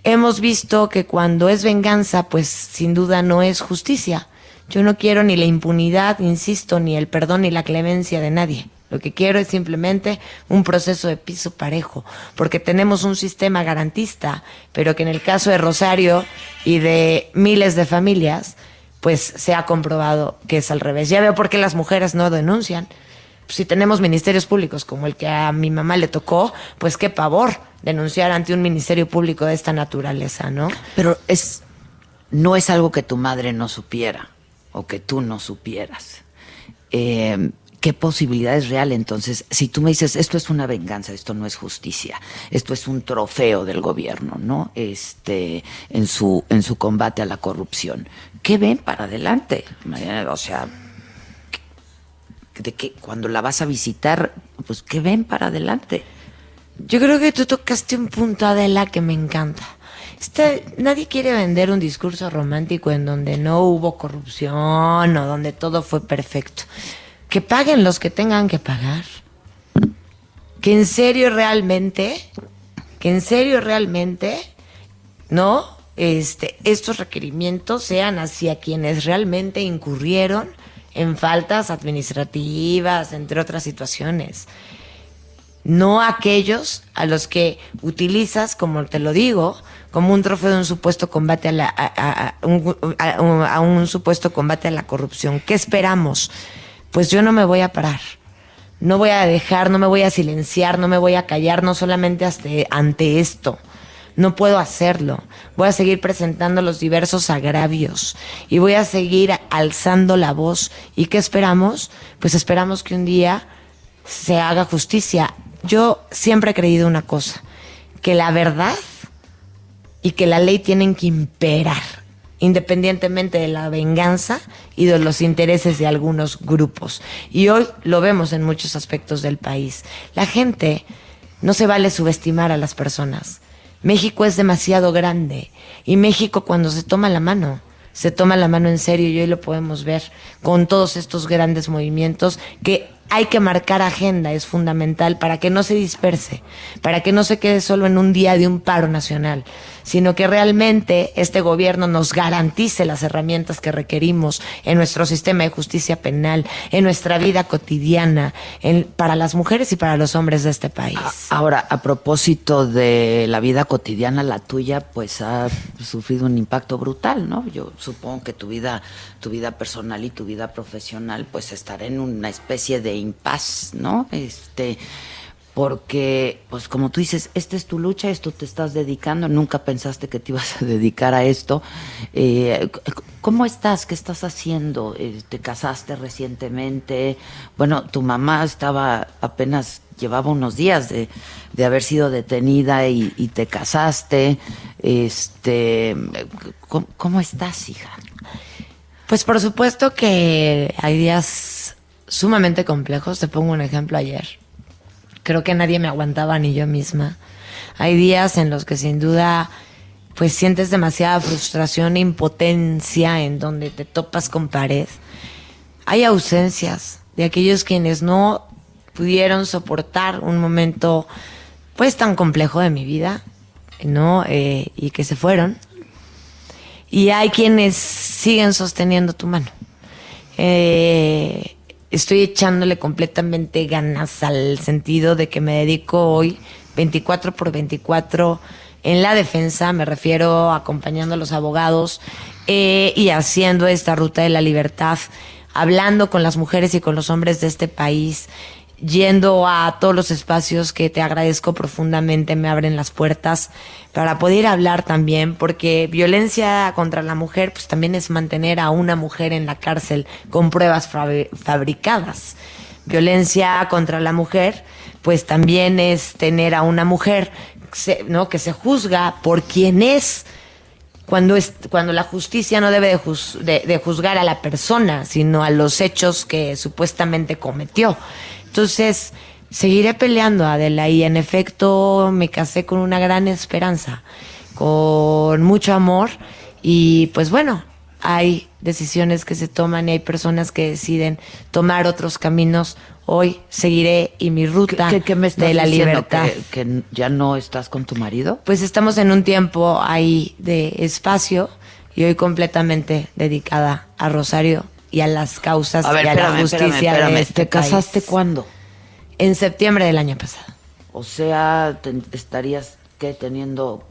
hemos visto que cuando es venganza, pues sin duda no es justicia yo no quiero ni la impunidad, insisto, ni el perdón ni la clemencia de nadie. Lo que quiero es simplemente un proceso de piso parejo, porque tenemos un sistema garantista, pero que en el caso de Rosario y de miles de familias, pues se ha comprobado que es al revés. Ya veo por qué las mujeres no denuncian. Si tenemos ministerios públicos como el que a mi mamá le tocó, pues qué pavor denunciar ante un ministerio público de esta naturaleza, ¿no? Pero es no es algo que tu madre no supiera o que tú no supieras. Eh, ¿Qué posibilidad es real entonces? Si tú me dices, esto es una venganza, esto no es justicia, esto es un trofeo del gobierno, ¿no? Este, en su, en su combate a la corrupción. ¿Qué ven para adelante? O sea, de que cuando la vas a visitar, pues, ¿qué ven para adelante? Yo creo que tú tocaste un punto, Adela, que me encanta nadie quiere vender un discurso romántico en donde no hubo corrupción o donde todo fue perfecto. Que paguen los que tengan que pagar. Que en serio realmente, que en serio realmente, ¿no? Este, estos requerimientos sean hacia quienes realmente incurrieron en faltas administrativas, entre otras situaciones. No aquellos a los que utilizas, como te lo digo, como un trofeo de un supuesto combate a, la, un, supuesto combate a la corrupción. ¿Qué esperamos? Pues yo no me voy a parar. No voy a dejar, no me voy a silenciar, no me voy a callar, no solamente ante esto. No puedo hacerlo. Voy a seguir presentando los diversos agravios y voy a seguir alzando la voz. ¿Y qué esperamos? Pues esperamos que un día se haga justicia. Yo siempre he creído una cosa, que la verdad y que la ley tiene que imperar, independientemente de la venganza y de los intereses de algunos grupos. Y hoy lo vemos en muchos aspectos del país. La gente no se vale subestimar a las personas. México es demasiado grande y México cuando se toma la mano, se toma la mano en serio y hoy lo podemos ver con todos estos grandes movimientos que hay que marcar agenda, es fundamental para que no se disperse, para que no se quede solo en un día de un paro nacional, sino que realmente este gobierno nos garantice las herramientas que requerimos en nuestro sistema de justicia penal, en nuestra vida cotidiana, para las mujeres y para los hombres de este país. Ahora, a propósito de la vida cotidiana, la tuya pues ha sufrido un impacto brutal, ¿no? Yo supongo que tu vida, tu vida personal y tu vida profesional pues estará en una especie de impas, ¿no? Este, porque, pues como tú dices, esta es tu lucha, esto te estás dedicando, nunca pensaste que te ibas a dedicar a esto. Eh, ¿Cómo estás? ¿Qué estás haciendo? Eh, ¿Te casaste recientemente? Bueno, tu mamá estaba apenas, llevaba unos días de, de haber sido detenida y, te casaste. Este, ¿cómo, ¿Cómo estás, hija? Pues por supuesto que hay días sumamente complejos. Te pongo un ejemplo ayer. Creo que nadie me aguantaba ni yo misma. Hay días en los que sin duda pues sientes demasiada frustración e impotencia en donde te topas con pared. Hay ausencias de aquellos quienes no pudieron soportar un momento pues tan complejo de mi vida, ¿no? Eh, y que se fueron. Y hay quienes siguen sosteniendo tu mano. Eh, estoy echándole completamente ganas al sentido de que me dedico hoy 24 por 24 en la defensa, me refiero acompañando a los abogados eh, y haciendo esta ruta de la libertad, hablando con las mujeres y con los hombres de este país, yendo a todos los espacios que te agradezco profundamente, me abren las puertas para poder hablar también, porque violencia contra la mujer, pues también es mantener a una mujer en la cárcel con pruebas fabricadas. Violencia contra la mujer, pues también es tener a una mujer ¿no? que se juzga por quien es, cuando, es, cuando la justicia no debe de, juzgar a la persona, sino a los hechos que supuestamente cometió. Entonces, seguiré peleando, Adela, y en efecto me casé con una gran esperanza, con mucho amor, y pues bueno, hay decisiones que se toman y hay personas que deciden tomar otros caminos hoy seguiré y mi ruta de la libertad. Que, ya no estás con tu marido? Pues estamos en un tiempo ahí de espacio y hoy completamente dedicada a Rosario y a las causas y a la justicia de este ¿Te casaste cuándo? En septiembre del año pasado. O sea, estarías que teniendo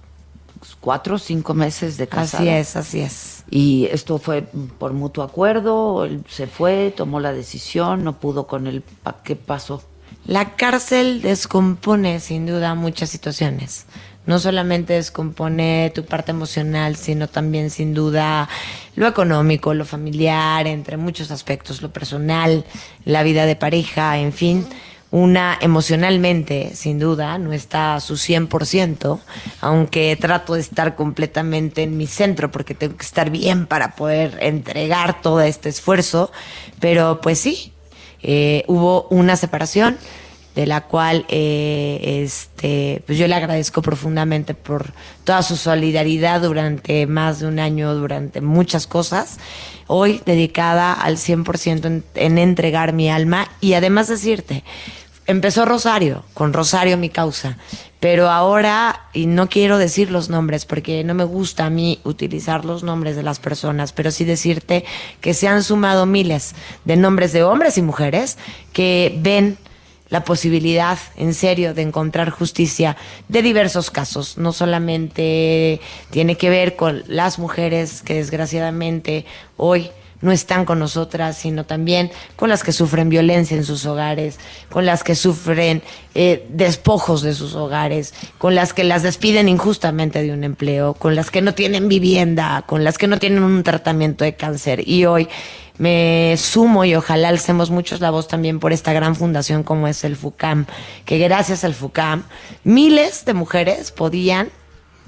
cuatro o cinco meses de casada. Así es, así es. Y esto fue por mutuo acuerdo, él se fue, tomó la decisión, no pudo con él. ¿Qué pasó? La cárcel descompone sin duda muchas situaciones. No solamente descompone tu parte emocional, sino también sin duda lo económico, lo familiar, entre muchos aspectos, lo personal, la vida de pareja, en fin. Una emocionalmente, sin duda, no está a su 100%, aunque trato de estar completamente en mi centro porque tengo que estar bien para poder entregar todo este esfuerzo, pero pues sí, eh, hubo una separación de la cual eh, este pues yo le agradezco profundamente por toda su solidaridad durante más de un año, durante muchas cosas, hoy dedicada al 100% en, en entregar mi alma. Y además decirte, empezó Rosario, con Rosario mi causa, pero ahora, y no quiero decir los nombres porque no me gusta a mí utilizar los nombres de las personas, pero sí decirte que se han sumado miles de nombres de hombres y mujeres que ven la posibilidad, en serio, de encontrar justicia de diversos casos. No solamente tiene que ver con las mujeres que desgraciadamente hoy no están con nosotras, sino también con las que sufren violencia en sus hogares, con las que sufren eh, despojos de sus hogares, con las que las despiden injustamente de un empleo, con las que no tienen vivienda, con las que no tienen un tratamiento de cáncer. Y hoy me sumo y ojalá alcemos muchos la voz también por esta gran fundación como es el FUCAM, que gracias al FUCAM miles de mujeres podían,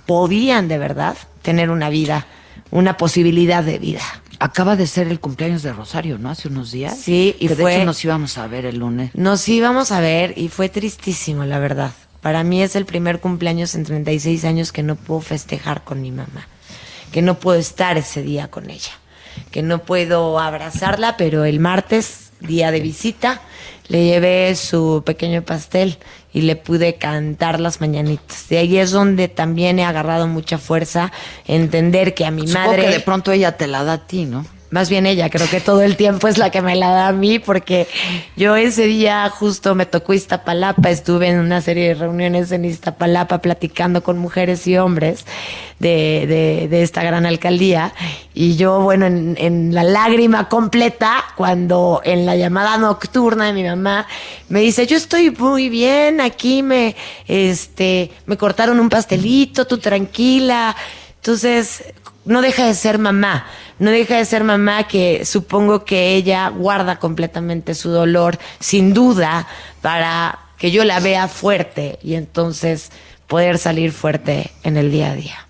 podían de verdad tener una vida, una posibilidad de vida. Acaba de ser el cumpleaños de Rosario, ¿no? Hace unos días. Sí, y que fue. De hecho, nos íbamos a ver el lunes. Nos íbamos a ver y fue tristísimo, la verdad. Para mí es el primer cumpleaños en 36 años que no puedo festejar con mi mamá. Que no puedo estar ese día con ella. Que no puedo abrazarla, pero el martes, día de visita, le llevé su pequeño pastel y le pude cantar las mañanitas. De ahí es donde también he agarrado mucha fuerza, entender que a mi Supongo madre... que de pronto ella te la da a ti, ¿no? Más bien ella, creo que todo el tiempo es la que me la da a mí, porque yo ese día justo me tocó Iztapalapa, estuve en una serie de reuniones en Iztapalapa platicando con mujeres y hombres de, de, de esta gran alcaldía, y yo, bueno, en, en la lágrima completa, cuando en la llamada nocturna de mi mamá me dice, yo estoy muy bien, aquí me, este, me cortaron un pastelito, tú tranquila. Entonces, no deja de ser mamá, no deja de ser mamá que supongo que ella guarda completamente su dolor, sin duda, para que yo la vea fuerte y entonces poder salir fuerte en el día a día.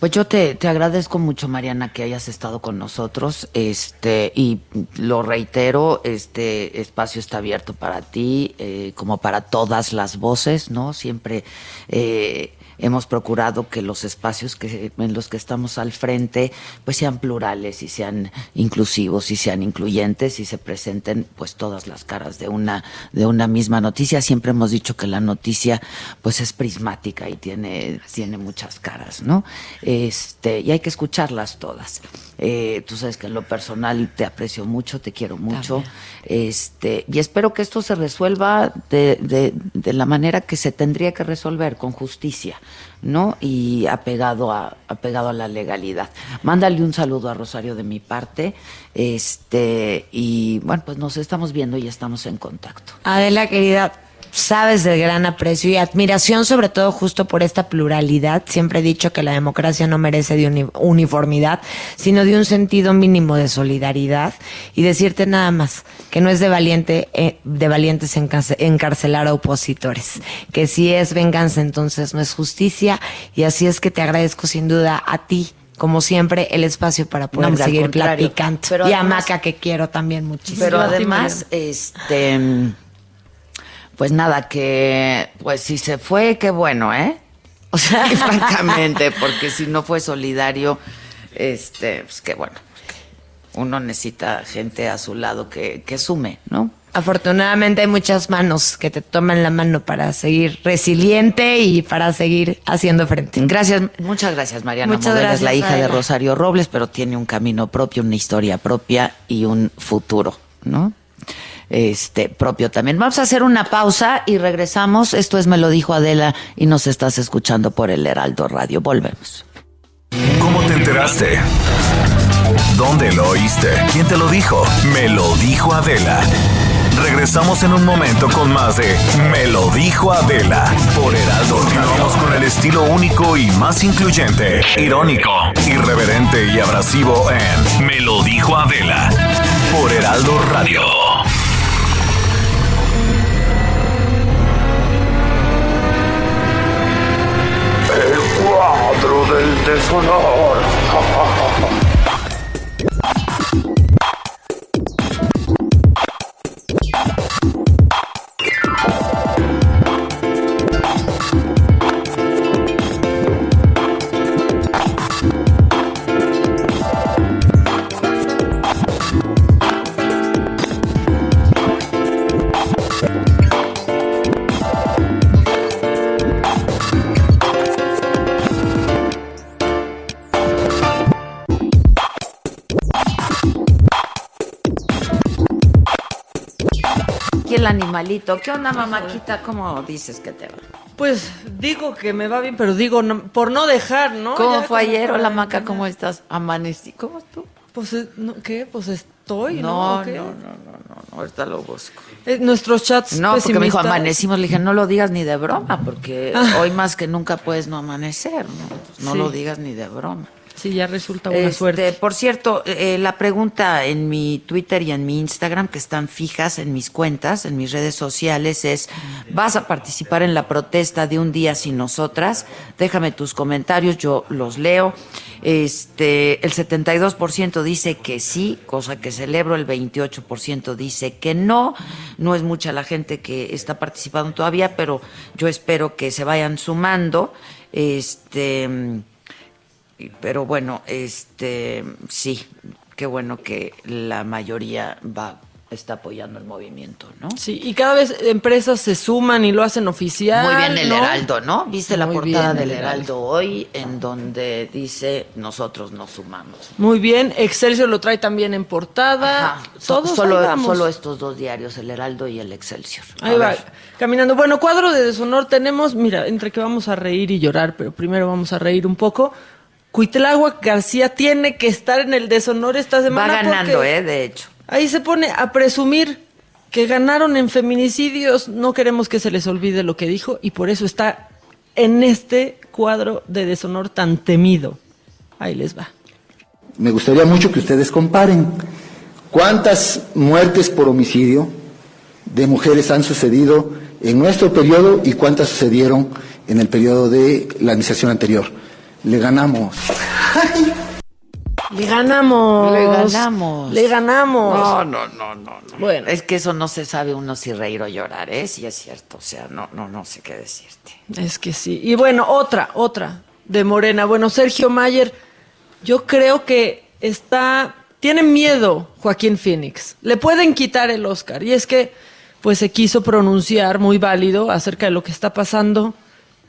Pues yo te, te agradezco mucho, Mariana, que hayas estado con nosotros. Este, y lo reitero, este espacio está abierto para ti, eh, como para todas las voces, ¿no? Siempre eh, hemos procurado que los espacios que, en los que estamos al frente pues sean plurales y sean inclusivos y sean incluyentes y se presenten pues todas las caras de una de una misma noticia. Siempre hemos dicho que la noticia pues es prismática y tiene tiene muchas caras no este y hay que escucharlas todas eh, tú sabes que en lo personal te aprecio mucho te quiero mucho este y espero que esto se resuelva de, de, de la manera que se tendría que resolver con justicia ¿no? Y apegado a, apegado a la legalidad. Mándale un saludo a Rosario de mi parte. Este, y bueno, pues nos estamos viendo y estamos en contacto. Adela, querida, sabes del gran aprecio y admiración, sobre todo justo por esta pluralidad. Siempre he dicho que la democracia no merece de uni- uniformidad, sino de un sentido mínimo de solidaridad. Y decirte nada más que no es de valiente, eh, de valientes encarce- encarcelar a opositores. Que si es venganza, entonces no es justicia. Y así es que te agradezco sin duda a ti. Como siempre, el espacio para poder No, seguir platicando. Pero y a Maca, que quiero también muchísimo. Pero además, este, pues nada, que, pues si se fue, qué bueno, ¿eh? O sea, (laughs) (laughs) francamente, porque si no fue solidario, este, pues qué bueno. Uno necesita gente a su lado que, que sume, ¿no? Afortunadamente hay muchas manos que te toman la mano para seguir resiliente y para seguir haciendo frente. Gracias, muchas gracias, Mariana Muchas Modelo. Es la gracias, hija de. Rosario Robles, pero tiene un camino propio, una historia propia y un futuro, ¿no? Este, propio también. Vamos a hacer una pausa y regresamos. Esto es Me lo dijo Adela y nos estás escuchando por el Heraldo Radio. Volvemos. ¿Cómo te enteraste? ¿Dónde lo oíste? ¿Quién te lo dijo? Me lo dijo Adela. Regresamos en un momento con más de Me lo dijo Adela por Heraldo. Continuamos con el estilo único y más incluyente, irónico, irreverente y abrasivo en Me lo dijo Adela por Heraldo Radio. Cuadro del deshonor. Aquí el animalito. ¿Qué onda, mamáquita? ¿Cómo dices que te va? Pues digo que me va bien, pero digo no- por no dejar, ¿no? ¿Cómo Ya fue ayer? para Hola, Maca. ¿cómo estás? Amanecí. ¿Cómo tú? Pues, eh, no, ¿qué? Pues estoy, ¿no? No, no, no, no, no, no, ahorita lo busco. Eh, nuestros chats No, porque me dijo amanecimos, le dije, no lo digas ni de broma, porque Ah. (laughs) hoy más que nunca puedes no amanecer, ¿no? No Sí. lo digas ni de broma. Sí, ya resulta una Este, suerte. Por cierto, eh, la pregunta en mi Twitter y en mi Instagram, que están fijas en mis cuentas, en mis redes sociales, es, ¿vas a participar en la protesta de un día sin nosotras? Déjame tus comentarios, yo los leo. Este, el 72% dice que sí, cosa que celebro, el 28% dice que no. No es mucha la gente que está participando todavía, pero yo espero que se vayan sumando. Este, Pero bueno, este sí, qué bueno que la mayoría va está apoyando el movimiento, ¿no? Sí, y cada vez empresas se suman y lo hacen oficial. Muy bien el ¿no? Heraldo, ¿no? ¿Viste la portada del el Heraldo hoy en donde dice nosotros nos sumamos? Muy bien, Excelsior lo trae también en portada. Ajá. Todos solo, ahí solo estos dos diarios, el Heraldo y el Excelsior. Ahí A va, ver. caminando. Bueno, cuadro de deshonor tenemos, mira, entre que vamos a reír y llorar, pero primero vamos a reír un poco. Cuitláhuac García tiene que estar en el deshonor esta Va semana. ganando, porque ¿eh? De hecho. Ahí se pone a presumir que ganaron en feminicidios. No queremos que se les olvide lo que dijo y por eso está en este cuadro de deshonor tan temido. Ahí les va. Me gustaría mucho que ustedes comparen cuántas muertes por homicidio de mujeres han sucedido en nuestro periodo y cuántas sucedieron en el periodo de la administración anterior. Le ganamos. Le ganamos. Le ganamos. Le ganamos. No, no, no, no, no. Bueno. Es que eso no se sabe uno si reír o llorar, ¿eh? Sí es cierto. O sea, no, no, no sé qué decirte. Es que sí. Y bueno, otra, otra de Morena. Bueno, Sergio Mayer, yo creo que está. Tiene miedo Joaquín Phoenix. Le pueden quitar el Oscar. Y es que, pues se quiso pronunciar muy válido acerca de lo que está pasando.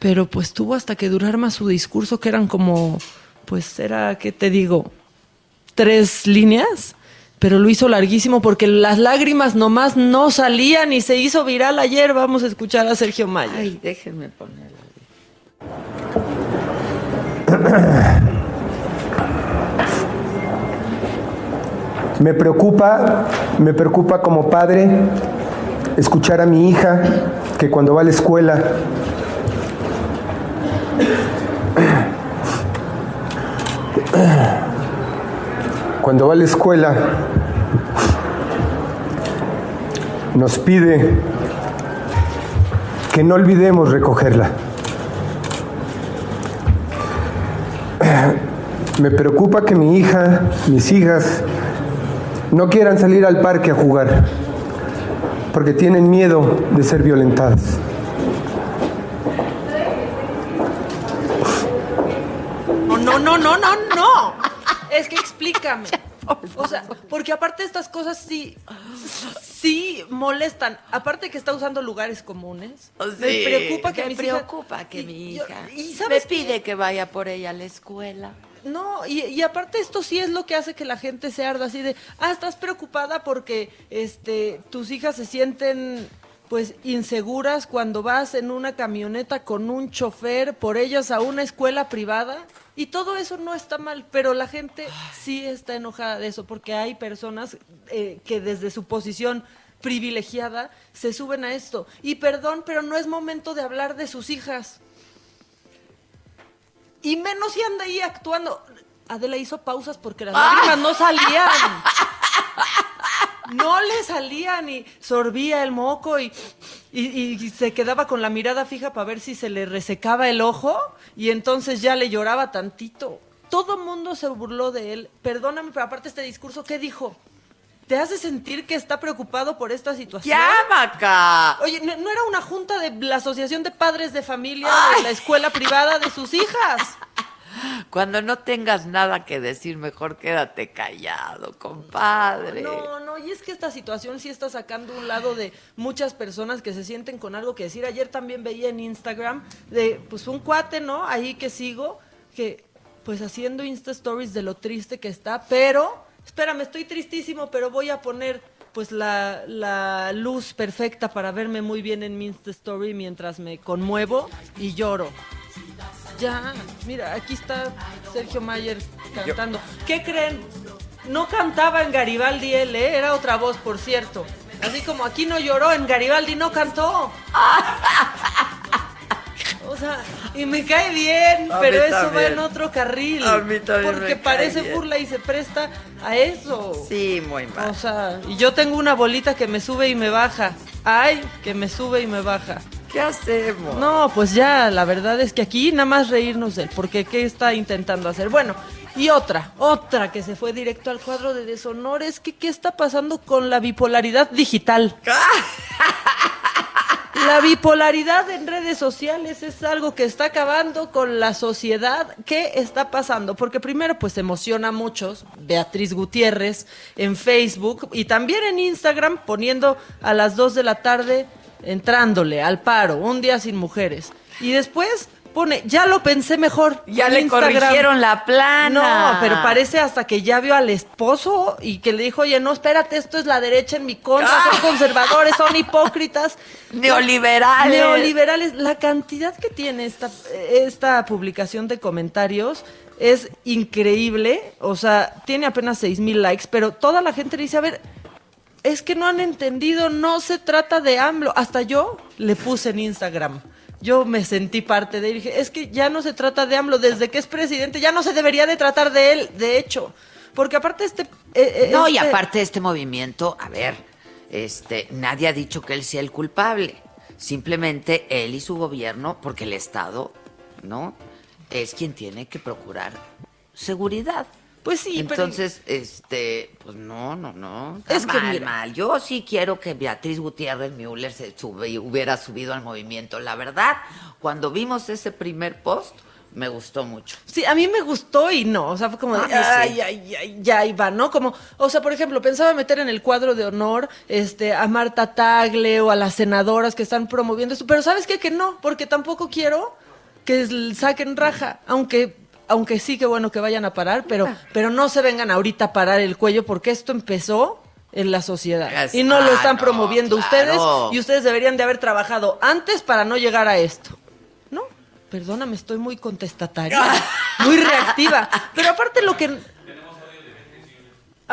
Pero pues tuvo hasta que durar más su discurso, que eran como. Pues era, ¿qué te digo? Tres líneas pero lo hizo larguísimo porque las lágrimas nomás no salían y se hizo viral ayer. Vamos a escuchar a Sergio Mayer. Ay, déjenme ponerlo. (clears throat) Me preocupa, me preocupa como padre escuchar a mi hija que cuando va a la escuela cuando va a la escuela nos pide que no olvidemos recogerla. Me preocupa que mi hija, mis hijas, no quieran salir al parque a jugar porque tienen miedo de ser violentadas. No, no, no, no. Es que explícame. O sea, porque aparte estas cosas sí, sí molestan. Aparte que está usando lugares comunes. me preocupa que me preocupa que mi yo- hija y me qué? pide que vaya por ella a la escuela. No, y, y aparte esto sí es lo que hace que la gente se arda así de, ah, estás preocupada porque este tus hijas se sienten pues inseguras cuando vas en una camioneta con un chofer por ellas a una escuela privada y todo eso no está mal, pero la gente sí está enojada de eso porque hay personas eh, que desde su posición privilegiada se suben a esto. Y perdón, pero no es momento de hablar de sus hijas. Y menos si anda ahí actuando. Adela hizo pausas porque las lágrimas no salían. (laughs) No le salían y sorbía el moco y, y- y se quedaba con la mirada fija para ver si se le resecaba el ojo y entonces ya le lloraba tantito. Todo mundo se burló de él. Perdóname, pero aparte este discurso, ¿qué dijo? ¿Te hace sentir que está preocupado por esta situación? ¡Ya, Maca! Oye, ¿no, no era una junta de la Asociación de Padres de Familia de la escuela privada de sus hijas? Cuando no tengas nada que decir, mejor quédate callado, compadre. No, no, y es que esta situación sí está sacando un lado de muchas personas que se sienten con algo que decir. Ayer también veía en Instagram de pues un cuate, ¿no? Ahí que sigo, que pues haciendo Insta Stories de lo triste que está, pero, espérame, estoy tristísimo, pero voy a poner pues la, la luz perfecta para verme muy bien en mi Insta Story mientras me conmuevo y lloro. Ya, mira, aquí está Sergio Mayer cantando. ¿Qué creen? No cantaba en Garibaldi él, ¿eh? Era otra voz, por cierto. Así como aquí no lloró, en Garibaldi no cantó. (laughs) O sea, y me cae bien, A pero eso va en otro carril. A mí también Porque me cae parece bien. burla y se presta a eso. Sí, muy mal. O sea, y yo tengo una bolita que me sube y me baja. Ay, que me sube y me baja. ¿Qué hacemos? No, pues ya, la verdad es que aquí nada más reírnos de él, porque ¿qué está intentando hacer? Bueno, y otra, otra que se fue directo al cuadro de deshonor es que ¿qué está pasando con la bipolaridad digital? (laughs) La bipolaridad en redes sociales es algo que está acabando con la sociedad. ¿Qué está pasando? Porque primero, pues emociona a muchos. Beatriz Gutiérrez en Facebook y también en Instagram poniendo a las 2 de la tarde entrándole al paro, un día sin mujeres. Y después pone, ya lo pensé mejor. Ya le Instagram. corrigieron la plana. No, pero parece hasta que ya vio al esposo y que le dijo, oye, no, espérate, esto es la derecha en mi contra, son conservadores, son hipócritas. (laughs) Neoliberales. Neoliberales. La cantidad que tiene esta, esta publicación de comentarios es increíble. O sea, tiene apenas seis mil likes, pero toda la gente le dice, a ver, es que no han entendido, no se trata de AMLO. Hasta yo le puse en Instagram. Yo me sentí parte de él. Dije, es que ya no se trata de AMLO. Desde que es presidente, ya no se debería de tratar de él, de hecho. Porque aparte este... eh, eh, No, y este- aparte de este movimiento, a ver, este, nadie ha dicho que él sea el culpable. Simplemente él y su gobierno, porque el Estado, ¿no? es quien tiene que procurar seguridad. Pues sí, pero- Entonces, este, pues no, no, no. Está Es que mal, mira. mal. Yo sí quiero que Beatriz Gutiérrez Müller se sube, hubiera subido al movimiento. La verdad, cuando vimos ese primer post, me gustó mucho. Sí, a mí me gustó y no, o sea, fue como de, ay, sí. ay, ay, ya iba, ¿no? Como, o sea, por ejemplo, pensaba meter en el cuadro de honor este, a Marta Tagle o a las senadoras que están promoviendo esto, pero ¿sabes qué? Que no, porque tampoco quiero que saquen raja, aunque aunque sí que bueno que vayan a parar, pero pero no se vengan ahorita a parar el cuello porque esto empezó en la sociedad Es- y no lo ah, están no, promoviendo claro. ustedes y ustedes deberían de haber trabajado antes para no llegar a esto. No, perdóname, estoy muy contestataria, (laughs) muy reactiva. Pero aparte lo que...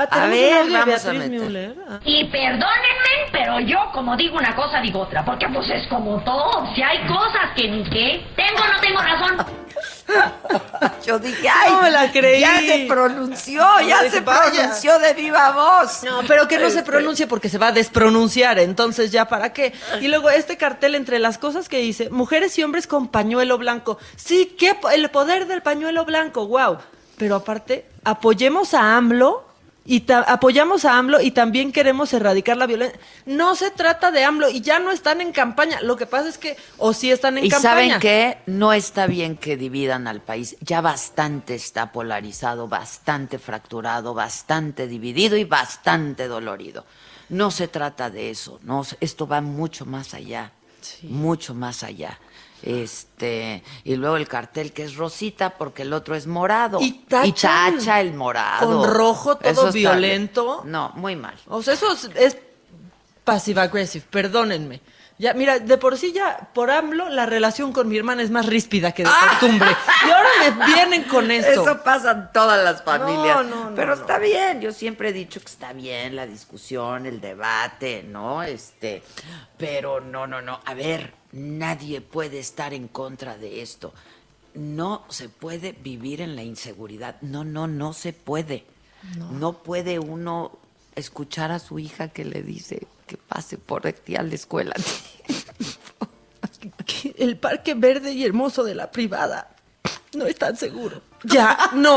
Ah, A ¿tenemos ver, un vamos a Beatriz meter. Müller? Ah. Y perdónenme, pero yo como digo una cosa digo otra, porque pues es como todo, si hay cosas que ni qué, tengo o no tengo razón. (laughs) Yo dije, ay, No me la creí. ya se pronunció, ya se vaya. pronunció de viva voz. No, pero que no se Este, pronuncie porque se va a despronunciar, entonces ya para qué. Y luego este cartel entre las cosas que dice, mujeres y hombres con pañuelo blanco. Sí, qué el poder del pañuelo blanco, wow. Pero aparte, apoyemos a AMLO y apoyamos a AMLO y también queremos erradicar la violencia. No se trata de AMLO y ya no están en campaña. Lo que pasa es que o sí están en Y campaña. saben qué, no está bien que dividan al país. Ya bastante está polarizado, bastante fracturado, bastante dividido y bastante dolorido. No se trata de eso, no, esto va mucho más allá, mucho más allá. Este, y luego el cartel que es rosita porque el otro es morado. Y tachan tacha el morado. con rojo, todo Eso está- violento. No, muy mal. O sea, eso es, es passive aggressive, perdónenme. Ya, mira, de por sí ya, por AMLO, la relación con mi hermana es más ríspida que de costumbre. Y ahora me vienen con (laughs) esto. Eso pasa en todas las familias. No, no, no, Pero no. está bien, yo siempre he dicho que está bien la discusión, el debate, ¿no? Este, pero no, no, no. A ver, nadie puede estar en contra de esto. No se puede vivir en la inseguridad. No, no, no se puede. No, puede uno escuchar a su hija que le dice que pase por ti a la escuela. (laughs) El parque verde y hermoso de la privada no es tan seguro. Ya, no.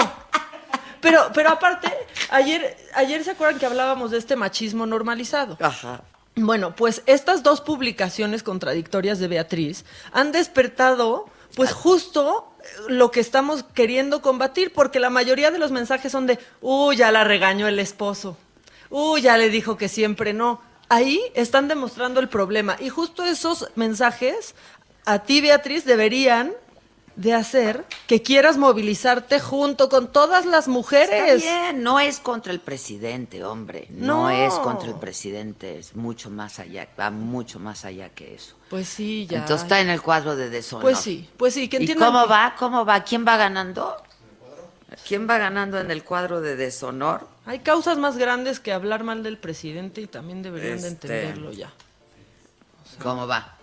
Pero, pero aparte, ayer, ayer se acuerdan que hablábamos de este machismo normalizado. Ajá. Bueno, pues estas dos publicaciones contradictorias de Beatriz han despertado, pues justo lo que estamos queriendo combatir, porque la mayoría de los mensajes son de, uy, ya la regañó el esposo, uy, ya le dijo que siempre no. Ahí están demostrando el problema. Y justo esos mensajes, a ti, Beatriz, deberían de hacer que quieras movilizarte junto con todas las mujeres. Está bien, no es contra el presidente, hombre. No. No. es contra el presidente, es mucho más allá, va mucho más allá que eso. Pues sí, ya. Entonces está en el cuadro de deshonor. Pues sí, pues sí, ¿Y cómo va? ¿Cómo va? ¿Quién va ganando? ¿Quién va ganando en el cuadro de deshonor? Hay causas más grandes que hablar mal del presidente y también deberían de Este, entenderlo ya. ¿Cómo va?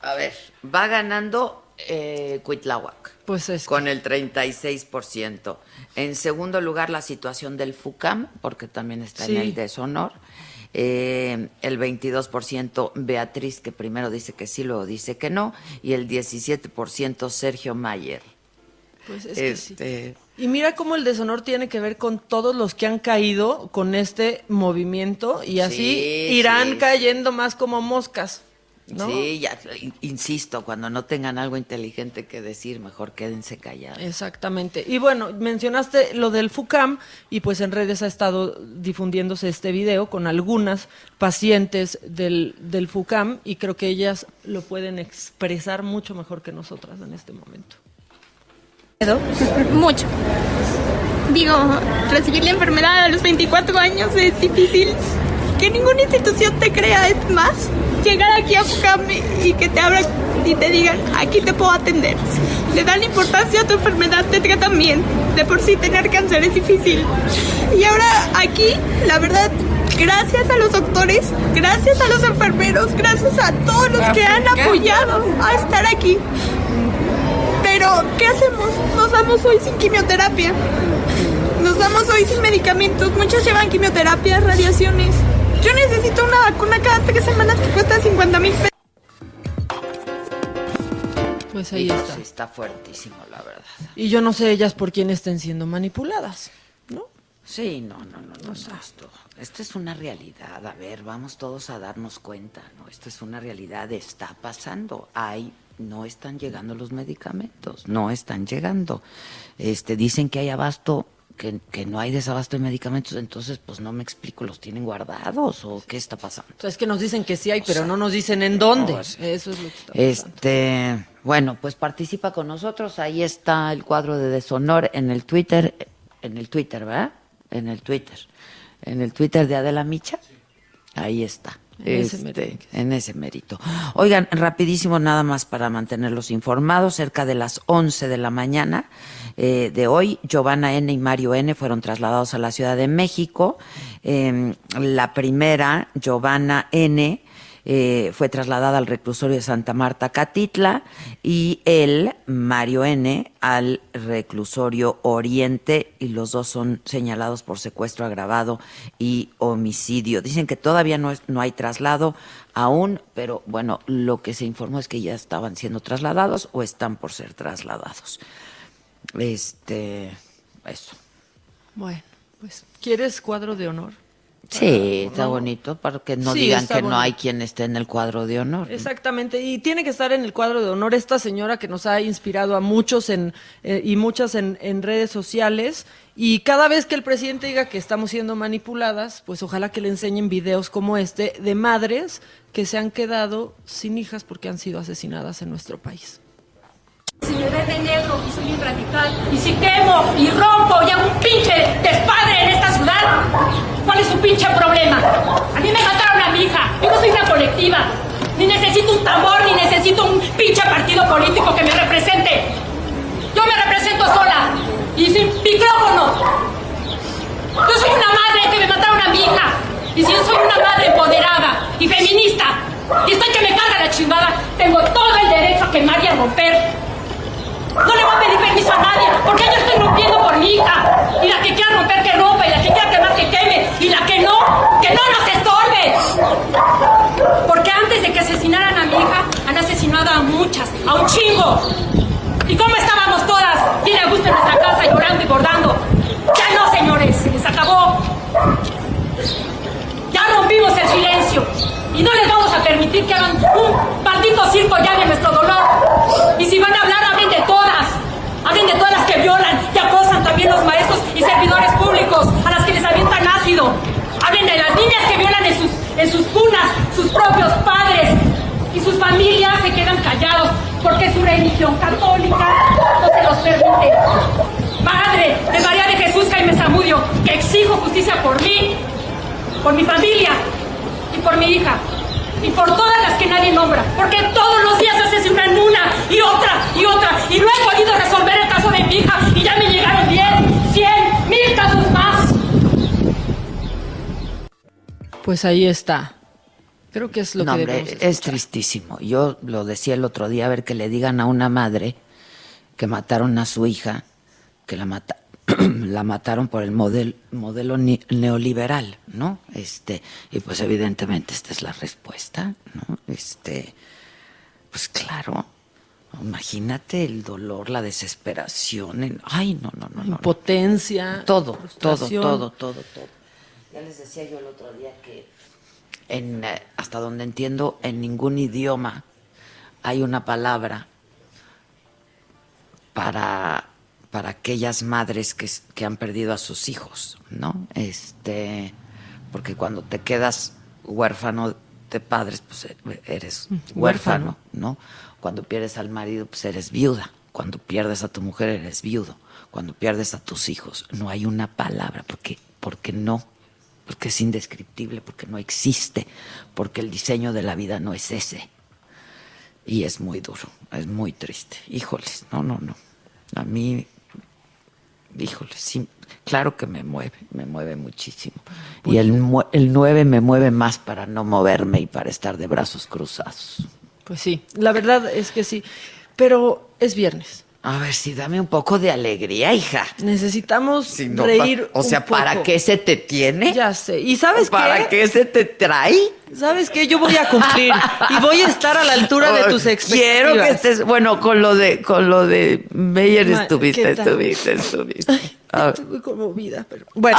A ver, va ganando eh, Cuitláhuac. Pues es Con el 36%. En segundo lugar, la situación del FUCAM, porque también está Sí. en el deshonor. Eh, el 22% Beatriz, que primero dice que sí, luego dice que no. Y el 17% Sergio Mayer. Pues es que sí. Este, Y mira cómo el deshonor tiene que ver con todos los que han caído con este movimiento y así Sí, irán sí, cayendo más como moscas. ¿no? Sí, ya, in- insisto, cuando no tengan algo inteligente que decir, mejor quédense callados. Exactamente. Y bueno, mencionaste lo del FUCAM y pues en redes ha estado difundiéndose este video con algunas pacientes del, del FUCAM y creo que ellas lo pueden expresar mucho mejor que nosotras en este momento. Mucho. Digo, recibir la enfermedad a los 24 años es difícil. Que ninguna institución te crea es más. Llegar aquí a FUCAM y que te abran y te digan, aquí te puedo atender. Le dan importancia a tu enfermedad, te tratan bien. De por sí tener cáncer es difícil. Y ahora aquí, la verdad, gracias a los doctores, gracias a los enfermeros, gracias a todos los que han apoyado a estar aquí. Pero, ¿qué hacemos? Nos vamos hoy sin quimioterapia. Nos vamos hoy sin medicamentos. Muchos llevan quimioterapia, radiaciones. Yo necesito una vacuna cada tres semanas que cuesta 50 mil pesos. Pues ahí está. sí está fuertísimo, la verdad. Y yo no sé ellas por quién estén siendo manipuladas, ¿no? Sí, no, no, no, no, no, esto, esto es una realidad. A ver, vamos todos a darnos cuenta, ¿no? Esto es una realidad, está pasando. Hay, no están llegando los medicamentos, no están llegando. Este, dicen que hay abasto, que, que no hay desabasto de medicamentos, entonces, pues no me explico, ¿los tienen guardados o qué está pasando? Es que nos dicen que sí hay, pero no nos dicen en dónde. no, es- Eso es lo que está Este, bueno, pues participa con nosotros. Ahí está el cuadro de deshonor en el Twitter, en el Twitter, ¿verdad? En el Twitter, en el Twitter de Adela Micha. Ahí está. En ese Este, en ese mérito. Oigan, rapidísimo nada más para mantenerlos informados, cerca de las 11 de la mañana eh, de hoy, Giovanna N. y Mario N. fueron trasladados a la Ciudad de México. Eh, la primera, Giovanna N., eh, fue trasladada al reclusorio de Santa Marta Catitla y él, Mario N., al reclusorio Oriente y los dos son señalados por secuestro agravado y homicidio. Dicen que todavía no, no hay traslado aún, pero bueno, lo que se informó es que ya estaban siendo trasladados o están por ser trasladados. Este, eso. Bueno, pues, ¿quieres cuadro de honor? Sí, está ¿no? bonito para que no Sí, digan que no hay quien esté en el cuadro de honor. Exactamente, y tiene que estar en el cuadro de honor esta señora que nos ha inspirado a muchos en, eh, y muchas en, en redes sociales. Y cada vez que el presidente diga que estamos siendo manipuladas, pues ojalá que le enseñen videos como este de madres que se han quedado sin hijas porque han sido asesinadas en nuestro país. Ves de negro y soy un radical, y si quemo y rompo y hago un pinche despadre en esta ciudad, ¿cuál es su pinche problema? A mí me mataron a mi hija, yo no soy una colectiva, ni necesito un tambor, ni necesito un pinche partido político que me represente. Yo me represento sola y sin micrófono. Yo soy una madre que me mataron a mi hija, y si yo soy una madre empoderada y feminista, y estoy que me carga la chingada, tengo todo el derecho a quemar y a romper. No le voy a pedir permiso a nadie, porque yo estoy rompiendo por mi hija. Y la que quiera romper, que rompa, y la que quiera quemar, que queme, y la que no, que no nos estorbe. Porque antes de que asesinaran a mi hija, han asesinado a muchas, a un chingo. ¿Y cómo estábamos todas? Bien a gusto en nuestra casa, llorando y bordando. Ya no, señores, se les acabó. Ya rompimos el silencio y no les vamos a permitir que hagan un maldito circo ya de nuestro dolor. Y si van a hablar. Hablen de todas las que violan y acosan también los maestros y servidores públicos, a las que les avientan ácido. Hablen de las niñas que violan en sus, en sus cunas, sus propios padres. Y sus familias se quedan callados porque su religión católica no se los permite. Madre de María de Jesús Jaime Zamudio, que exijo justicia por mí, por mi familia y por mi hija y por todas las que nadie nombra, porque todos los días asesinan una y otra y otra y no he podido resolver el caso de mi hija y ya me llegaron 10, 100, mil casos más. Pues ahí está. Creo que es lo No, que hombre, es tristísimo. Yo lo decía el otro día, a ver que le digan a una madre que mataron a su hija, que la mata (clears throat) la mataron por el model, modelo ni- neoliberal, ¿no? Este, y pues evidentemente esta es la respuesta, ¿no? Este, pues claro, imagínate el dolor, la desesperación, el- ay, no, no, no, no. Impotencia. Todo, todo, frustración. todo, todo, todo. Ya les decía yo el otro día que en, eh, hasta donde entiendo, en ningún idioma hay una palabra para, para aquellas madres que, que han perdido a sus hijos, ¿no? Este, porque cuando te quedas huérfano de padres, pues e- eres Mm, huérfano, huérfano. ¿no? Cuando pierdes al marido, pues eres viuda. Cuando pierdes a tu mujer, eres viudo. Cuando pierdes a tus hijos, no hay una palabra, porque, porque no, porque es indescriptible, porque no existe, porque el diseño de la vida no es ese. Y es muy duro, es muy triste. Híjoles, no, no, no. A mí, híjoles, sí, claro que me mueve, me mueve muchísimo. Y el, mue- el 9 me mueve más para no moverme y para estar de brazos cruzados. Pues sí, la verdad es que sí. Pero es viernes. A ver, sí, dame un poco de alegría, hija. Necesitamos No, reír. O sea, un ¿para qué se te tiene? Ya sé. ¿Y sabes ¿Para qué? qué se te trae? ¿Sabes qué? Yo voy a cumplir y voy a estar a la altura de (laughs) tus expectativas. Quiero que estés, bueno, con lo de, con lo de Meyer estuviste, ¿qué estuviste, estuviste. Ver. Estoy conmovida, pero bueno.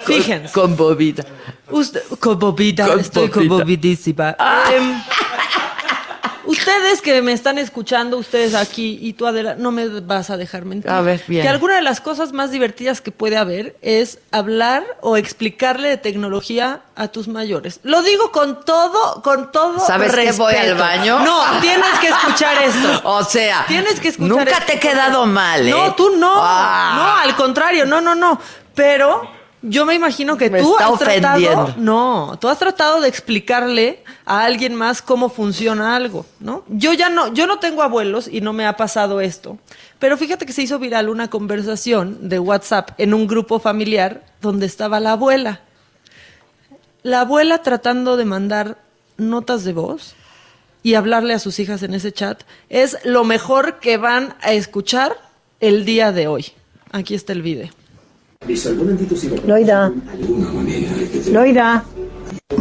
fíjense. Conmovida. Usted, conmovida, estoy conmovidísima. Em, ustedes que me están escuchando, ustedes aquí y tú Adela, no me vas a dejar mentir. A ver, bien. Que alguna de las cosas más divertidas que puede haber es hablar o explicarle de tecnología a tus mayores. Lo digo con todo, con todo ¿Sabes que voy respeto. al baño? No, tienes que escuchar esto. (laughs) O sea, Tienes que escuchar nunca esto. te he quedado mal, ¿eh? No, tú no. Ah. No, al contrario, no, no, no. Pero yo me imagino que Me tú está has tratado. No, tú has tratado de explicarle a alguien más cómo funciona algo, ¿no? Yo ya no, yo no tengo abuelos y no me ha pasado esto. Pero fíjate que se hizo viral una conversación de WhatsApp en un grupo familiar donde estaba la abuela. La abuela tratando de mandar notas de voz y hablarle a sus hijas en ese chat es lo mejor que van a escuchar el día de hoy. Aquí está el video. Loida. Loida.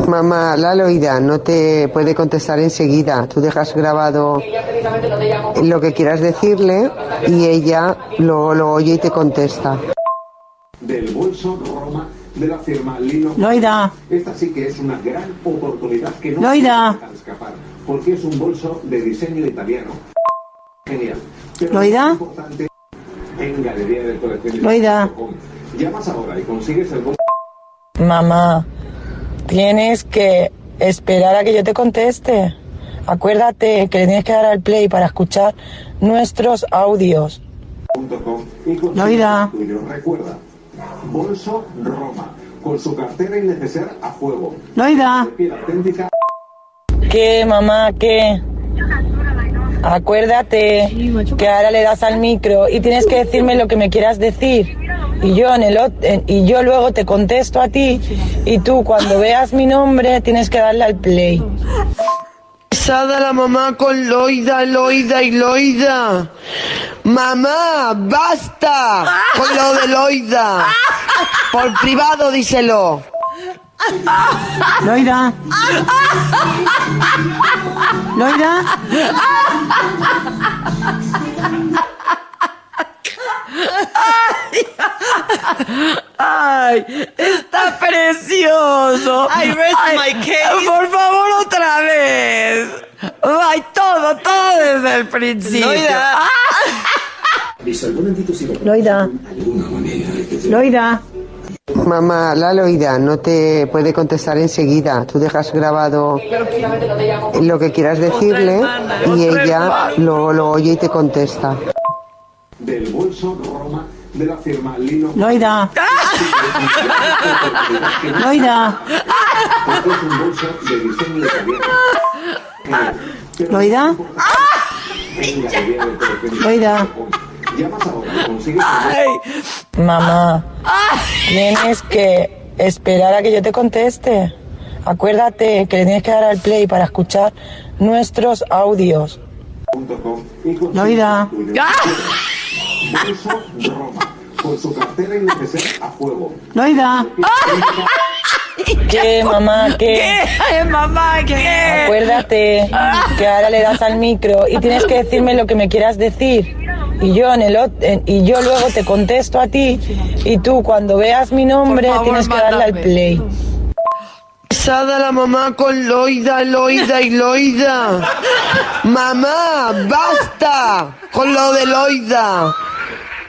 Mamá, la Loida no te puede contestar enseguida. Tú dejas grabado lo que quieras decirle y ella lo, lo oye y te contesta. del bolso Roma de la firma Lino. Loida. Esta sí que es una gran oportunidad que no Loida. se escapar, porque es un bolso de diseño italiano. Genial. Pero Loida. es importante en galería de colecciones. Loida. Llamas ahora y consigues el bolso. Mamá, tienes que esperar a que yo te conteste. Acuérdate que le tienes que dar al play para escuchar nuestros audios. Loida. Recuerda, bolso Roma, con su cartera y neceser a. Loida. Auténtica. ¿Qué, mamá? ¿Qué? Acuérdate que ahora le das al micro y tienes que decirme lo que me quieras decir. Y yo, en el, en- y yo luego te contesto a ti y tú cuando veas mi nombre tienes que darle al play. Pesada la mamá con Loida, Loida y Loida. Mamá, basta con lo de Loida. Por privado díselo. Loida. Loida. Ay, está precioso. I rest my case. Por favor, otra vez. Ay, todo, todo desde el principio. Loida. Loida. Loida. Mamá, la Loida no te puede contestar enseguida. Tú dejas grabado lo que quieras decirle y ella lo, lo oye y te contesta. Del bolso Roma de la firma Lino. Loida. Loida. Es un bolso de diseño italiano. (laughs) Loida. Loida. Llamas ahora consigues Mamá, tienes que esperar a que yo te conteste. Acuérdate que le tienes que dar al play para escuchar nuestros audios. Loida. Bolso Roma, con su cartera a juego. Loida. ¿Qué, mamá? ¿Qué? ¿Qué, mamá? ¿Qué? Acuérdate que ahora le das al micro y tienes que decirme lo que me quieras decir. Y yo en el en- y yo luego te contesto a ti y tú cuando veas mi nombre favor, tienes que darle al play. Pesada la mamá con Loida, Loida y Loida. Mamá, basta con lo de Loida.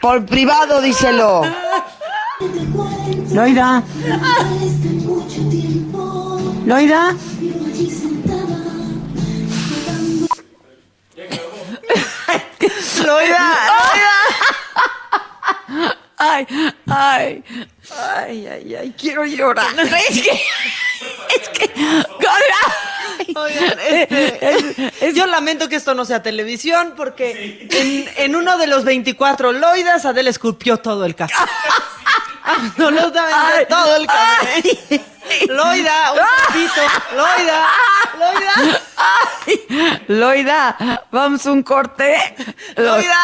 Por privado díselo. Loida. Loida. Loida, Loida. (laughs) Ay, ay, ay, ay, ay, quiero llorar. Es que, es que, Oigan, este, yo lamento que esto no sea televisión porque en, en uno de los 24 Loidas Adele esculpió todo el café. Absolutamente todo el café. Loida, un poquito. Loida, Loida. Ay, Loida, vamos un corte. Loida.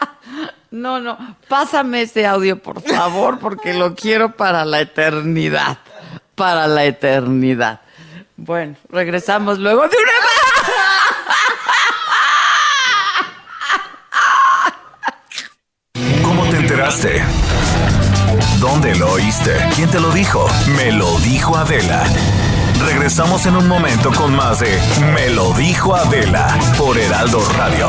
(laughs) No, no, pásame ese audio, por favor, porque lo quiero para la eternidad. Para la eternidad. Bueno, regresamos luego de una ¿Cómo te enteraste? ¿Dónde lo oíste? ¿Quién te lo dijo? Me lo dijo Adela. Regresamos en un momento con más de Me lo dijo Adela por Heraldo Radio.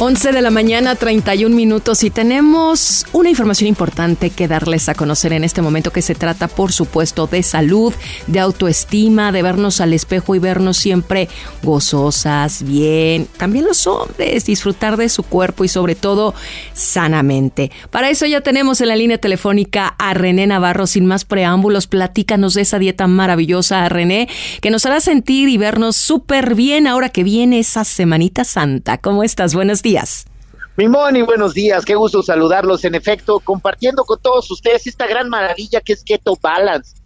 11 de la mañana, 31 minutos y tenemos una información importante que darles a conocer en este momento que se trata, por supuesto, de salud, de autoestima, de vernos al espejo y vernos siempre gozosas, bien. También los hombres, disfrutar de su cuerpo y sobre todo sanamente. Para eso ya tenemos en la línea telefónica a René Navarro. Sin más preámbulos, platícanos de esa dieta maravillosa, René, que nos hará sentir y vernos súper bien ahora que viene esa Semanita Santa. ¿Cómo estás? Buenos días. Mi Moni, buenos días, qué gusto saludarlos. En efecto, compartiendo con todos ustedes esta gran maravilla que es Keto Balance,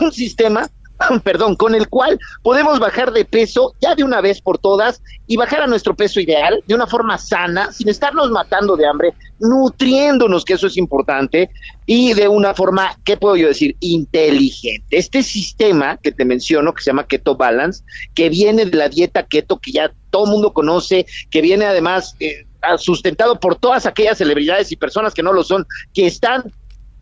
un sistema, (coughs) perdón, con el cual podemos bajar de peso ya de una vez por todas y bajar a nuestro peso ideal de una forma sana, sin estarnos matando de hambre, nutriéndonos, que eso es importante, y de una forma, ¿qué puedo yo decir? Inteligente. Este sistema que te menciono, que se llama Keto Balance, que viene de la dieta keto que ya todo el mundo conoce, que viene además eh, sustentado por todas aquellas celebridades y personas que no lo son, que están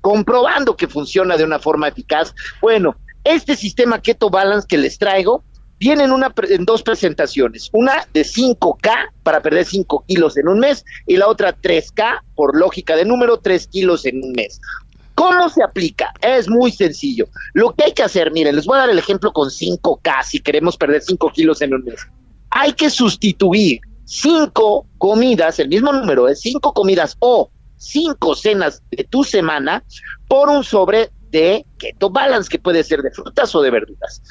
comprobando que funciona de una forma eficaz. Bueno, este sistema Keto Balance que les traigo viene en, dos presentaciones, una de 5K para perder 5 kilos en un mes y la otra 3K, por lógica de número, 3 kilos en un mes. ¿Cómo se aplica? Es muy sencillo. Lo que hay que hacer, miren, les voy a dar el ejemplo con 5K si queremos perder 5 kilos en un mes. Hay que sustituir cinco comidas, el mismo número de cinco comidas o cinco cenas de tu semana por un sobre de keto balance que puede ser de frutas o de verduras.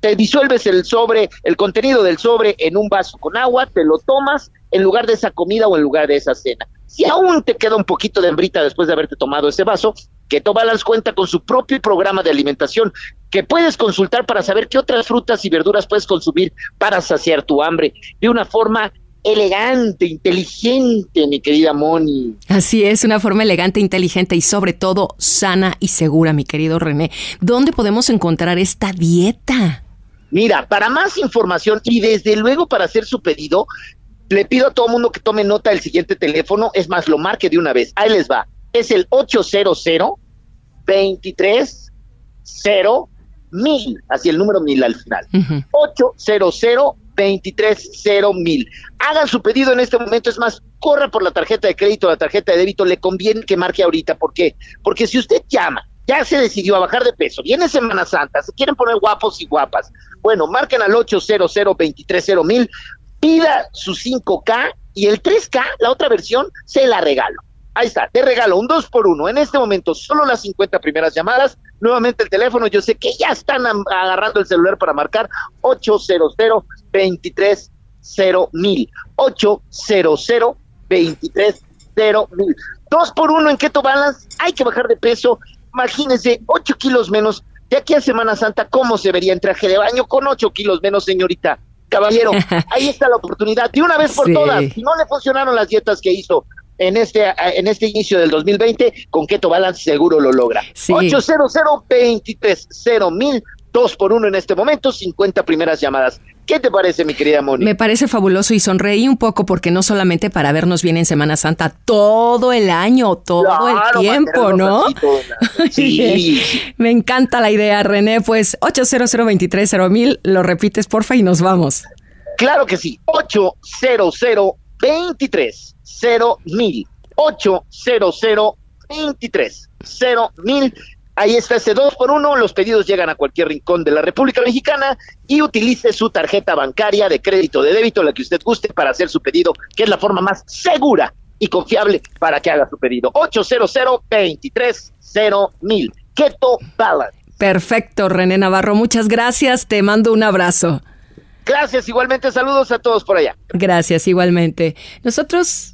Te disuelves el sobre, el contenido del sobre en un vaso con agua, te lo tomas en lugar de esa comida o en lugar de esa cena. Si aún te queda un poquito de hambrita después de haberte tomado ese vaso, Keto Balance cuenta con su propio programa de alimentación que puedes consultar para saber qué otras frutas y verduras puedes consumir para saciar tu hambre de una forma elegante, inteligente, mi querida Moni. Así es, una forma elegante, inteligente y sobre todo sana y segura, mi querido René. ¿Dónde podemos encontrar esta dieta? Mira, para más información y desde luego para hacer su pedido, le pido a todo mundo que tome nota del siguiente teléfono, es más, lo marque de una vez. Ahí les va. Es el 800 23 0 mil, así el número mil al final. 800 23 mil. Hagan su pedido en este momento, es más, corra por la tarjeta de crédito, la tarjeta de débito, le conviene que marque ahorita. ¿Por qué? Porque si usted llama, ya se decidió a bajar de peso, viene Semana Santa, se quieren poner guapos y guapas, bueno, marquen al 800 23 mil, pida su 5K y el 3K, la otra versión, se la regalo. Ahí está, te regalo un 2 por 1 En este momento, solo las 50 primeras llamadas. Nuevamente el teléfono, yo sé que ya están agarrando el celular para marcar 800 23 mil. 800 23 mil. 2 por 1 en Keto Balance, hay que bajar de peso. Imagínense, 8 kilos menos. De aquí a Semana Santa, ¿cómo se vería en traje de baño con 8 kilos menos, señorita? Caballero, (laughs) ahí está la oportunidad. De una vez por todas, si no le funcionaron las dietas que hizo en este en este inicio del 2020 con Keto Balance seguro lo logra. 800 23 mil dos por uno en este momento, 50 primeras llamadas. ¿Qué te parece, mi querida Moni? Me parece fabuloso y sonreí un poco porque no solamente para vernos bien en Semana Santa, todo el año, todo el tiempo, ¿no? (laughs) Sí. Me encanta la idea, René. Pues 800 23 mil, lo repites, porfa, y nos vamos. Claro que sí, 800 23 cero mil. 800 23 cero mil. Ahí está ese 2 por 1 Los pedidos llegan a cualquier rincón de la República Mexicana y utilice su tarjeta bancaria de crédito de débito, la que usted guste, para hacer su pedido, que es la forma más segura y confiable para que haga su pedido. 800 23 mil. Keto Balance. Perfecto, René Navarro. Muchas gracias. Te mando un abrazo. Gracias, igualmente saludos a todos por allá. Gracias, igualmente. Nosotros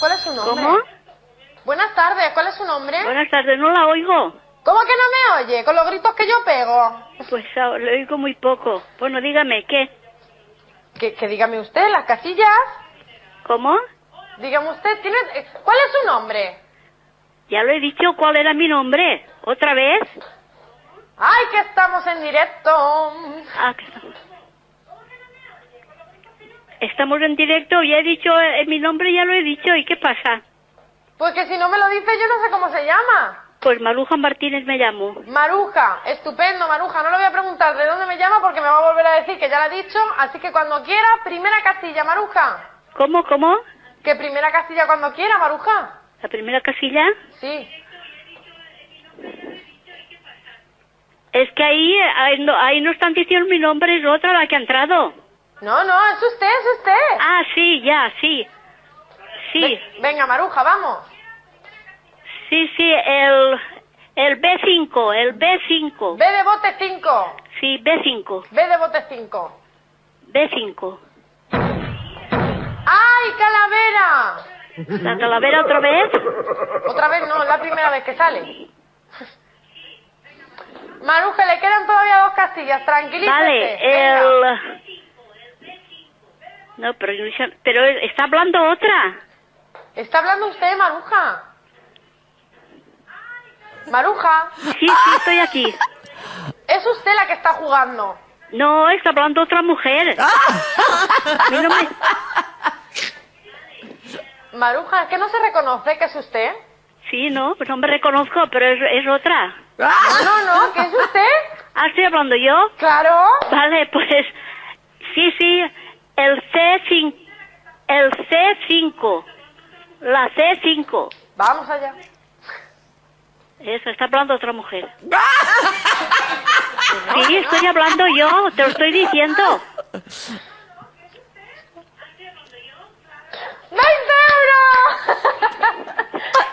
¿Cuál es su nombre? ¿Cómo? Buenas tardes. ¿Cuál es su nombre? Buenas tardes, no la oigo. ¿Cómo que no me oye? Con los gritos que yo pego. Pues ah, le oigo muy poco. Bueno, dígame, ¿qué? Que, que dígame usted, las casillas. ¿Cómo? Dígame usted, ¿tiene... eh, ¿cuál es su nombre? Ya lo he dicho, ¿cuál era mi nombre? ¿Otra vez? Ay, que estamos en directo. Ah, que estamos. Estamos en directo, ya he dicho eh, mi nombre, ya lo he dicho, ¿y qué pasa? Pues que si no me lo dice yo no sé cómo se llama. Pues Maruja Martínez me llamo. Maruja, estupendo, Maruja. No le voy a preguntar de dónde me llama porque me va a volver a decir que ya lo ha dicho. Así que cuando quiera, primera casilla, Maruja. ¿Cómo, cómo? Que primera casilla cuando quiera, Maruja. ¿La primera casilla? Sí. Es que ahí, ahí, no, ahí no están diciendo mi nombre, es otra la que ha entrado. No, no, es usted, es usted. Ah, sí, ya, sí. Sí, Ve- venga, Maruja, vamos. sí, sí, el, el B5, el B5. B de bote 5. Sí, B5, B de bote 5. B5. ¡Ay, calavera! ¿La calavera otra vez? Otra vez no, es la primera vez que sale. Maruja, le quedan todavía dos castillas, tranquilícese. Vale, Venga. No, pero, yo no pero está hablando otra. ¿Está hablando usted, Maruja? Maruja, Sí, sí, estoy aquí. es usted la que está jugando. No, está hablando otra mujer. A mí no me- Maruja, ¿es que no se reconoce que es usted? Sí, no, pues no me reconozco, pero es, es otra. No, no, no, ¿que es usted? Ah, estoy hablando yo. Claro. Vale, pues sí, sí, C5, el C5, la C5. Vamos allá. Eso, está hablando otra mujer. (laughs) Sí, estoy hablando yo, te lo estoy diciendo. ¡20 euros!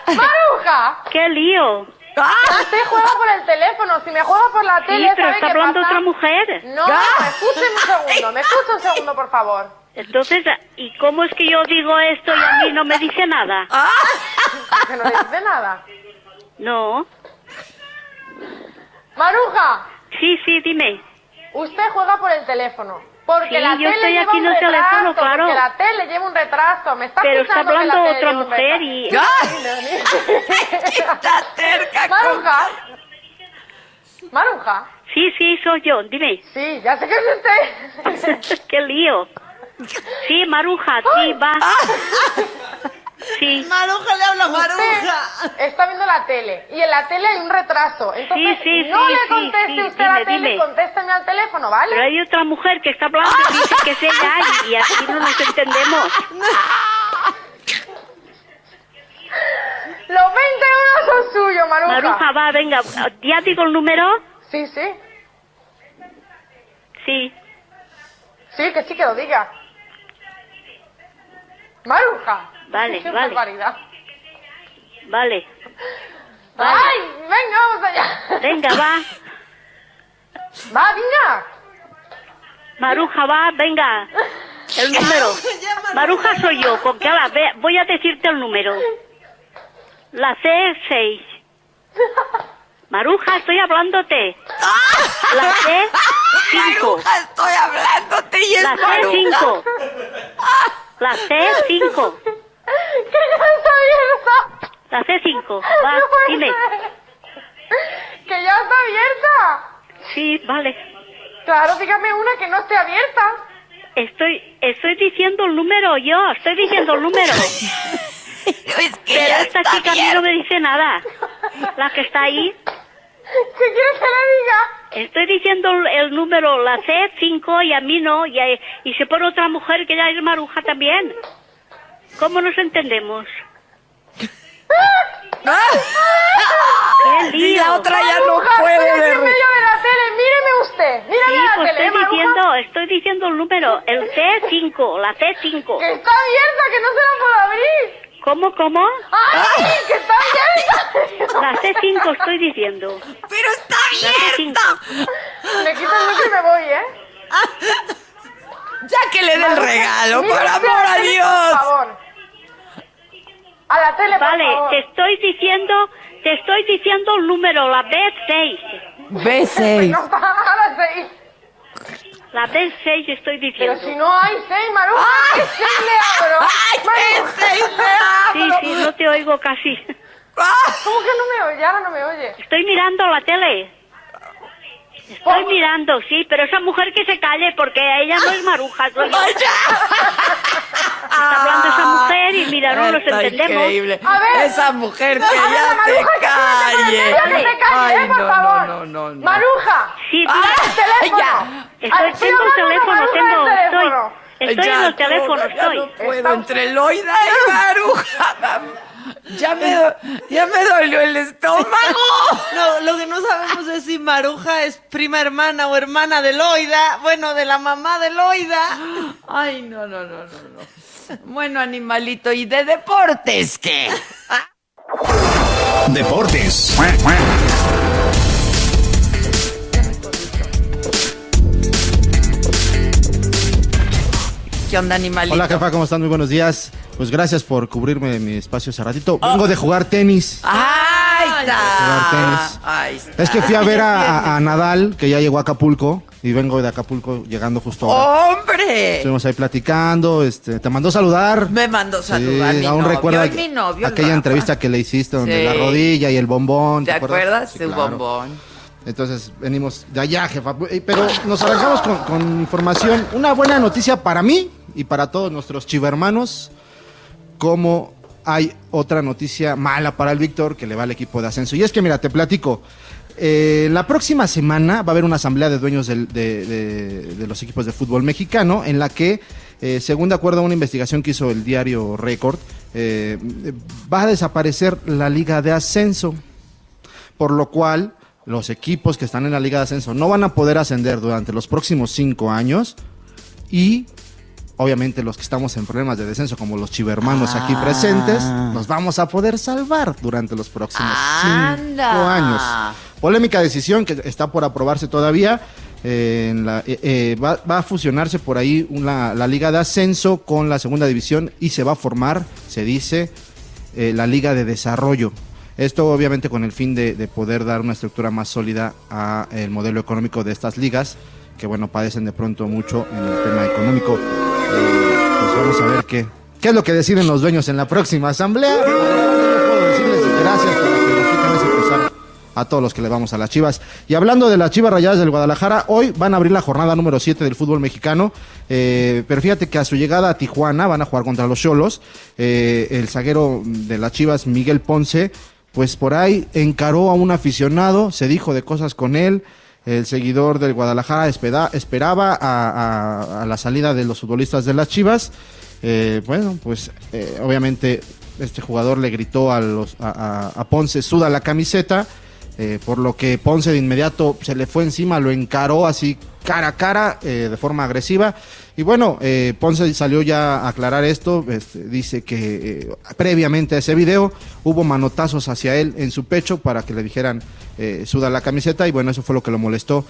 (laughs) ¡Maruja! ¡Qué lío! Usted juega por el teléfono, si me juega por la Sí, tele, pero ¿sabe está qué hablando pasa? otra mujer. No, escúcheme un segundo, me escucha un segundo, por favor. Entonces, ¿y cómo es que yo digo esto y a mí no me dice nada? (laughs) Que no le dice nada. No. Maruja, Sí, sí, dime. usted juega por el teléfono. Porque Sí, la yo tele estoy lleva aquí un en el retraso, teléfono, claro. Porque la tele lleva un retraso. Me está Pero está la hablando tele otra mujer y... (laughs) (laughs) Está cerca. Maruja. Maruja. Sí, sí, soy yo, dime. Sí, ya sé que es usted. Qué lío. Sí, Maruja, sí, va. (laughs) Sí. Maruja le habla Maruja. Está viendo la tele y en la tele hay un retraso. Entonces, Sí, sí, no sí, le conteste sí, usted a la dime, tele, dime. contésteme al teléfono, ¿vale? Pero hay otra mujer que está hablando y dice que es ella y, y así no nos entendemos. (laughs) Los 20 euros son suyos, Maruja. Maruja, va, venga, ¿ya digo el número? Sí, sí. Sí. Sí, que sí que lo diga. Maruja. Vale, vale. barbaridad. Vale. ¡Ay! Venga, vamos allá. Venga, va. Va, venga. Maruja, va, venga. El número. (laughs) Maruja soy yo, con que ahora voy a decirte el número. La C6. Maruja, estoy hablándote. La (laughs) C5. estoy hablándote y es La C5. La C5. ¡Que ya está abierta! La C5. Va, No puede dime. ser. ¡Que ya está abierta! Sí, vale. Claro, dígame una que no esté abierta. Estoy, estoy diciendo el número yo, estoy diciendo el número. (laughs) Pero ya esta está chica a mí no me dice nada. La que está ahí. ¿Qué quiere que le diga? Estoy diciendo el- el número, la C5 y a mí no, y, a- y se pone otra mujer que ya es maruja también. ¿Cómo nos entendemos? ¡Qué lío! Y la otra ya no puede ver. en medio de la tele, míreme usted, mírame Sí, la pues tele, ¿eh, estoy Maruja? diciendo, estoy diciendo el número, el C5, la C5. Que está abierta, que no se la puedo abrir. ¿Cómo, cómo? ¡Ay, que está abierta! La C5 estoy diciendo. ¡Pero está abierta! Me quito el micro y me voy, ¿eh? Ya que le dé el regalo, por amor la a Dios. Por favor. A la tele, por Vale, favor. te estoy diciendo, te estoy diciendo el número, la B6. B6. (laughs) No, ahora seis. La B6 estoy Pero diciendo. si no hay seis, Maruja, ¿qué seis le abro? Maruja, seis Sí, sí, no te oigo casi. ¿Cómo que no me oye? Ahora no me oye. Estoy mirando la tele. Estoy mirando, sí, pero esa mujer que se calle porque ella no es maruja. soy yo. (laughs) Está hablando esa mujer y mira, no nos entendemos. increíble. A ver. Esa mujer que ya se Maruja, que se calle. Ay, eh, por no, favor. no, no, no. Maruja. Sí, Ah, mira, el teléfono. ya. Estoy, Estoy tengo el teléfono, tengo, estoy, teléfono. estoy Ya, en el teléfono, no, ya estoy. no puedo entre Loida y Maruja. Ya me, do- ya me dolió el estómago. No, lo que no sabemos es si Maruja es prima hermana o hermana de Loida. Bueno, de la mamá de Loida. Ay, no, no, no, no, no. Bueno, animalito, ¿y de deportes qué? Deportes. ¿Qué onda, animalito? Hola jefa, ¿cómo están? Muy buenos días. Pues gracias por cubrirme mi espacio hace ratito. Vengo de jugar tenis. ¡Ay, está! Jugar tenis. Ahí está. Es que fui a ver a, a- a Nadal, que ya llegó a Acapulco, y vengo de Acapulco llegando justo ahora. ¡Hombre! Estuvimos ahí platicando, este, te mandó saludar. Me mandó saludar Sí, mi aún novio recuerda y mi novio, el aquella entrevista que le hiciste donde Sí. la rodilla y el bombón. ¿Te acuerdas? Sí, Su claro. bombón. Entonces venimos de allá, jefa. Eh, Pero nos arrancamos con, con información. Una buena noticia para mí y para todos nuestros chivermanos. Como hay otra noticia mala para el Víctor que le va al equipo de ascenso. Y es que, mira, te platico. Eh, la próxima semana va a haber una asamblea de dueños de los equipos de fútbol mexicano en la que, eh, según de acuerdo a una investigación que hizo el diario Record, eh, va a desaparecer la liga de ascenso por lo cual los equipos que están en la Liga de Ascenso no van a poder ascender durante los próximos cinco años y obviamente los que estamos en problemas de descenso como los chivermanos aquí Ah. presentes nos vamos a poder salvar durante los próximos cinco años. Polémica decisión que está por aprobarse todavía. eh, en la- eh, eh, va, va a fusionarse por ahí una- la Liga de Ascenso con la Segunda División y se va a formar, se dice, la Liga de Desarrollo. Esto obviamente con el fin de, de poder dar una estructura más sólida a el modelo económico de estas ligas, que bueno, padecen de pronto mucho en el tema económico. Pues vamos a ver qué, qué es lo que deciden los dueños en la próxima asamblea. Gracias que nos quiten ese a todos los que le vamos a las Chivas. Y hablando de las Chivas Rayadas del Guadalajara, hoy van a abrir la jornada número 7 del fútbol mexicano. eh, pero fíjate que a su llegada a Tijuana van a jugar contra los Cholos. eh, el zaguero de las Chivas, Miguel Ponce, pues por ahí encaró a un aficionado, se dijo de cosas con él. El seguidor del Guadalajara esperaba a, la salida de los futbolistas de las Chivas. Eh, bueno, pues eh, obviamente este jugador le gritó a, los, a Ponce, suda la camiseta, eh, por lo que Ponce de inmediato se le fue encima, lo encaró así cara a cara, eh, de forma agresiva. Y bueno, eh, Ponce salió ya a aclarar esto, este, dice que eh, previamente a ese video hubo manotazos hacia él en su pecho para que le dijeran suda la camiseta y bueno, eso fue lo que lo molestó.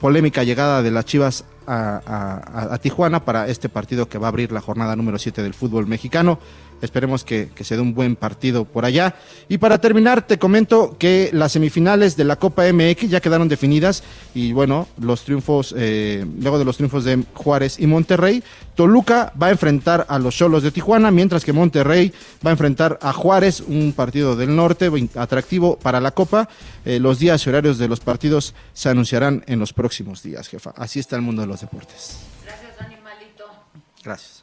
Polémica llegada de las Chivas a- a Tijuana para este partido que va a abrir la jornada número 7 del fútbol mexicano. Esperemos que, que se dé un buen partido por allá. Y para terminar, te comento que las semifinales de la Copa MX ya quedaron definidas. Y bueno, los triunfos, eh, luego de los triunfos de Juárez y Monterrey, Toluca va a enfrentar a los Cholos de Tijuana, mientras que Monterrey va a enfrentar a Juárez, un partido del norte atractivo para la Copa. Eh, los días y horarios de los partidos se anunciarán en los próximos días, jefa. Así está el mundo de los deportes. Gracias.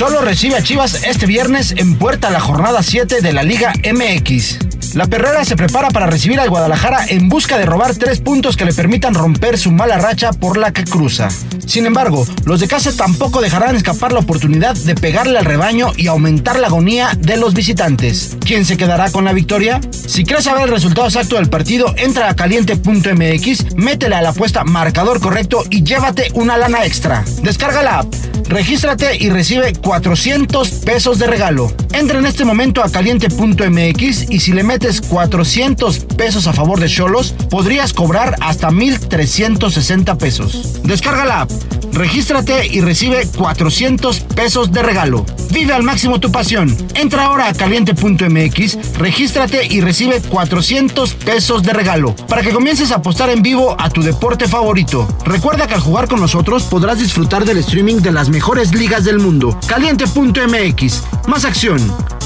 Solo recibe a Chivas este viernes en puerta la jornada 7 de la Liga MX. La Perrera se prepara para recibir al Guadalajara en busca de robar tres puntos que le permitan romper su mala racha por la que cruza. Sin embargo, los de casa tampoco dejarán escapar la oportunidad de pegarle al rebaño y aumentar la agonía de los visitantes. ¿Quién se quedará con la victoria? Si quieres saber el resultado exacto del partido, entra a caliente.mx, métele a la apuesta marcador correcto y llévate una lana extra. Descarga la app, regístrate y recibe 400 pesos de regalo. Entra en este momento a caliente.mx y si le metes 400 pesos a favor de Cholos, podrías cobrar hasta 1360 pesos. Descarga la app, regístrate y recibe 400 pesos de regalo. Vive al máximo tu pasión. Entra ahora a caliente.mx, regístrate y recibe 400 pesos de regalo para que comiences a apostar en vivo a tu deporte favorito. Recuerda que al jugar con nosotros podrás disfrutar del streaming de las mejores ligas del mundo. Caliente.mx, más acción,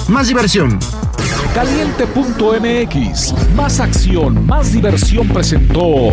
más diversión. Caliente.mx, más acción, más diversión presentó.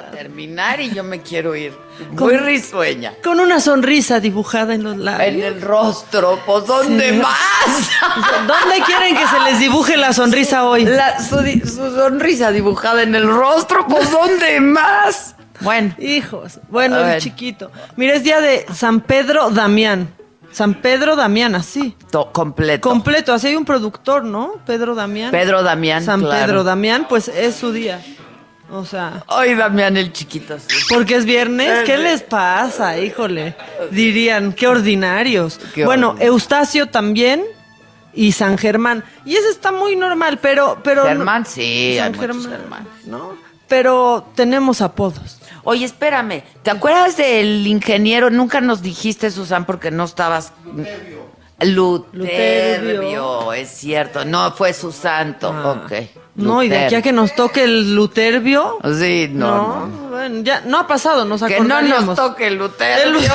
A terminar y yo me quiero ir. Muy Con- risueña. Con una sonrisa dibujada en los labios. En el rostro, pues ¿dónde Sí. más? ¿Dónde quieren que se les dibuje la sonrisa hoy? La- su, sonrisa dibujada en el rostro, pues (laughs) ¿dónde más? Bueno. Hijos. Bueno, el chiquito. Mira, es día de San Pedro Damián. San Pedro Damián, así. completo. Completo, así hay un productor, ¿no? Pedro Damián. Pedro Damián, San claro. Pedro Damián, pues es su día. O sea. Ay, Damián el chiquito, sí. Porque es viernes, ¿qué les pasa? Híjole. Dirían, qué ordinarios. Qué bueno, ordinarios. Eustacio también y San Germán. Y ese está muy normal, pero. pero Germán, sí, San hay Germán, Germán. ¿no? Pero tenemos apodos. Oye, espérame, ¿te acuerdas del ingeniero? Nunca nos dijiste, Susan, porque no estabas... Luterbio. Luterbio. es cierto. No, fue su santo. ok. No, y de aquí a que nos toque el Luterbio. Sí, no, no. bueno, ya no ha pasado, nos Que no nos acordaríamos. toque el Luterbio. El-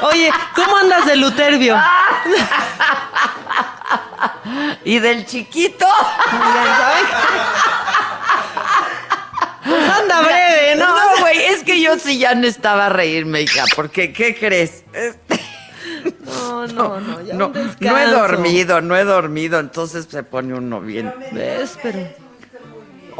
(laughs) Oye, ¿cómo andas de Luterbio? (laughs) ¿Y del chiquito? Pues anda breve, ¿no? No, güey, es que yo sí ya necesitaba reírme, hija, porque ¿qué crees? No, no, no, ya No, un no he dormido, no he dormido, entonces se pone uno bien. ¿Ves? Pero...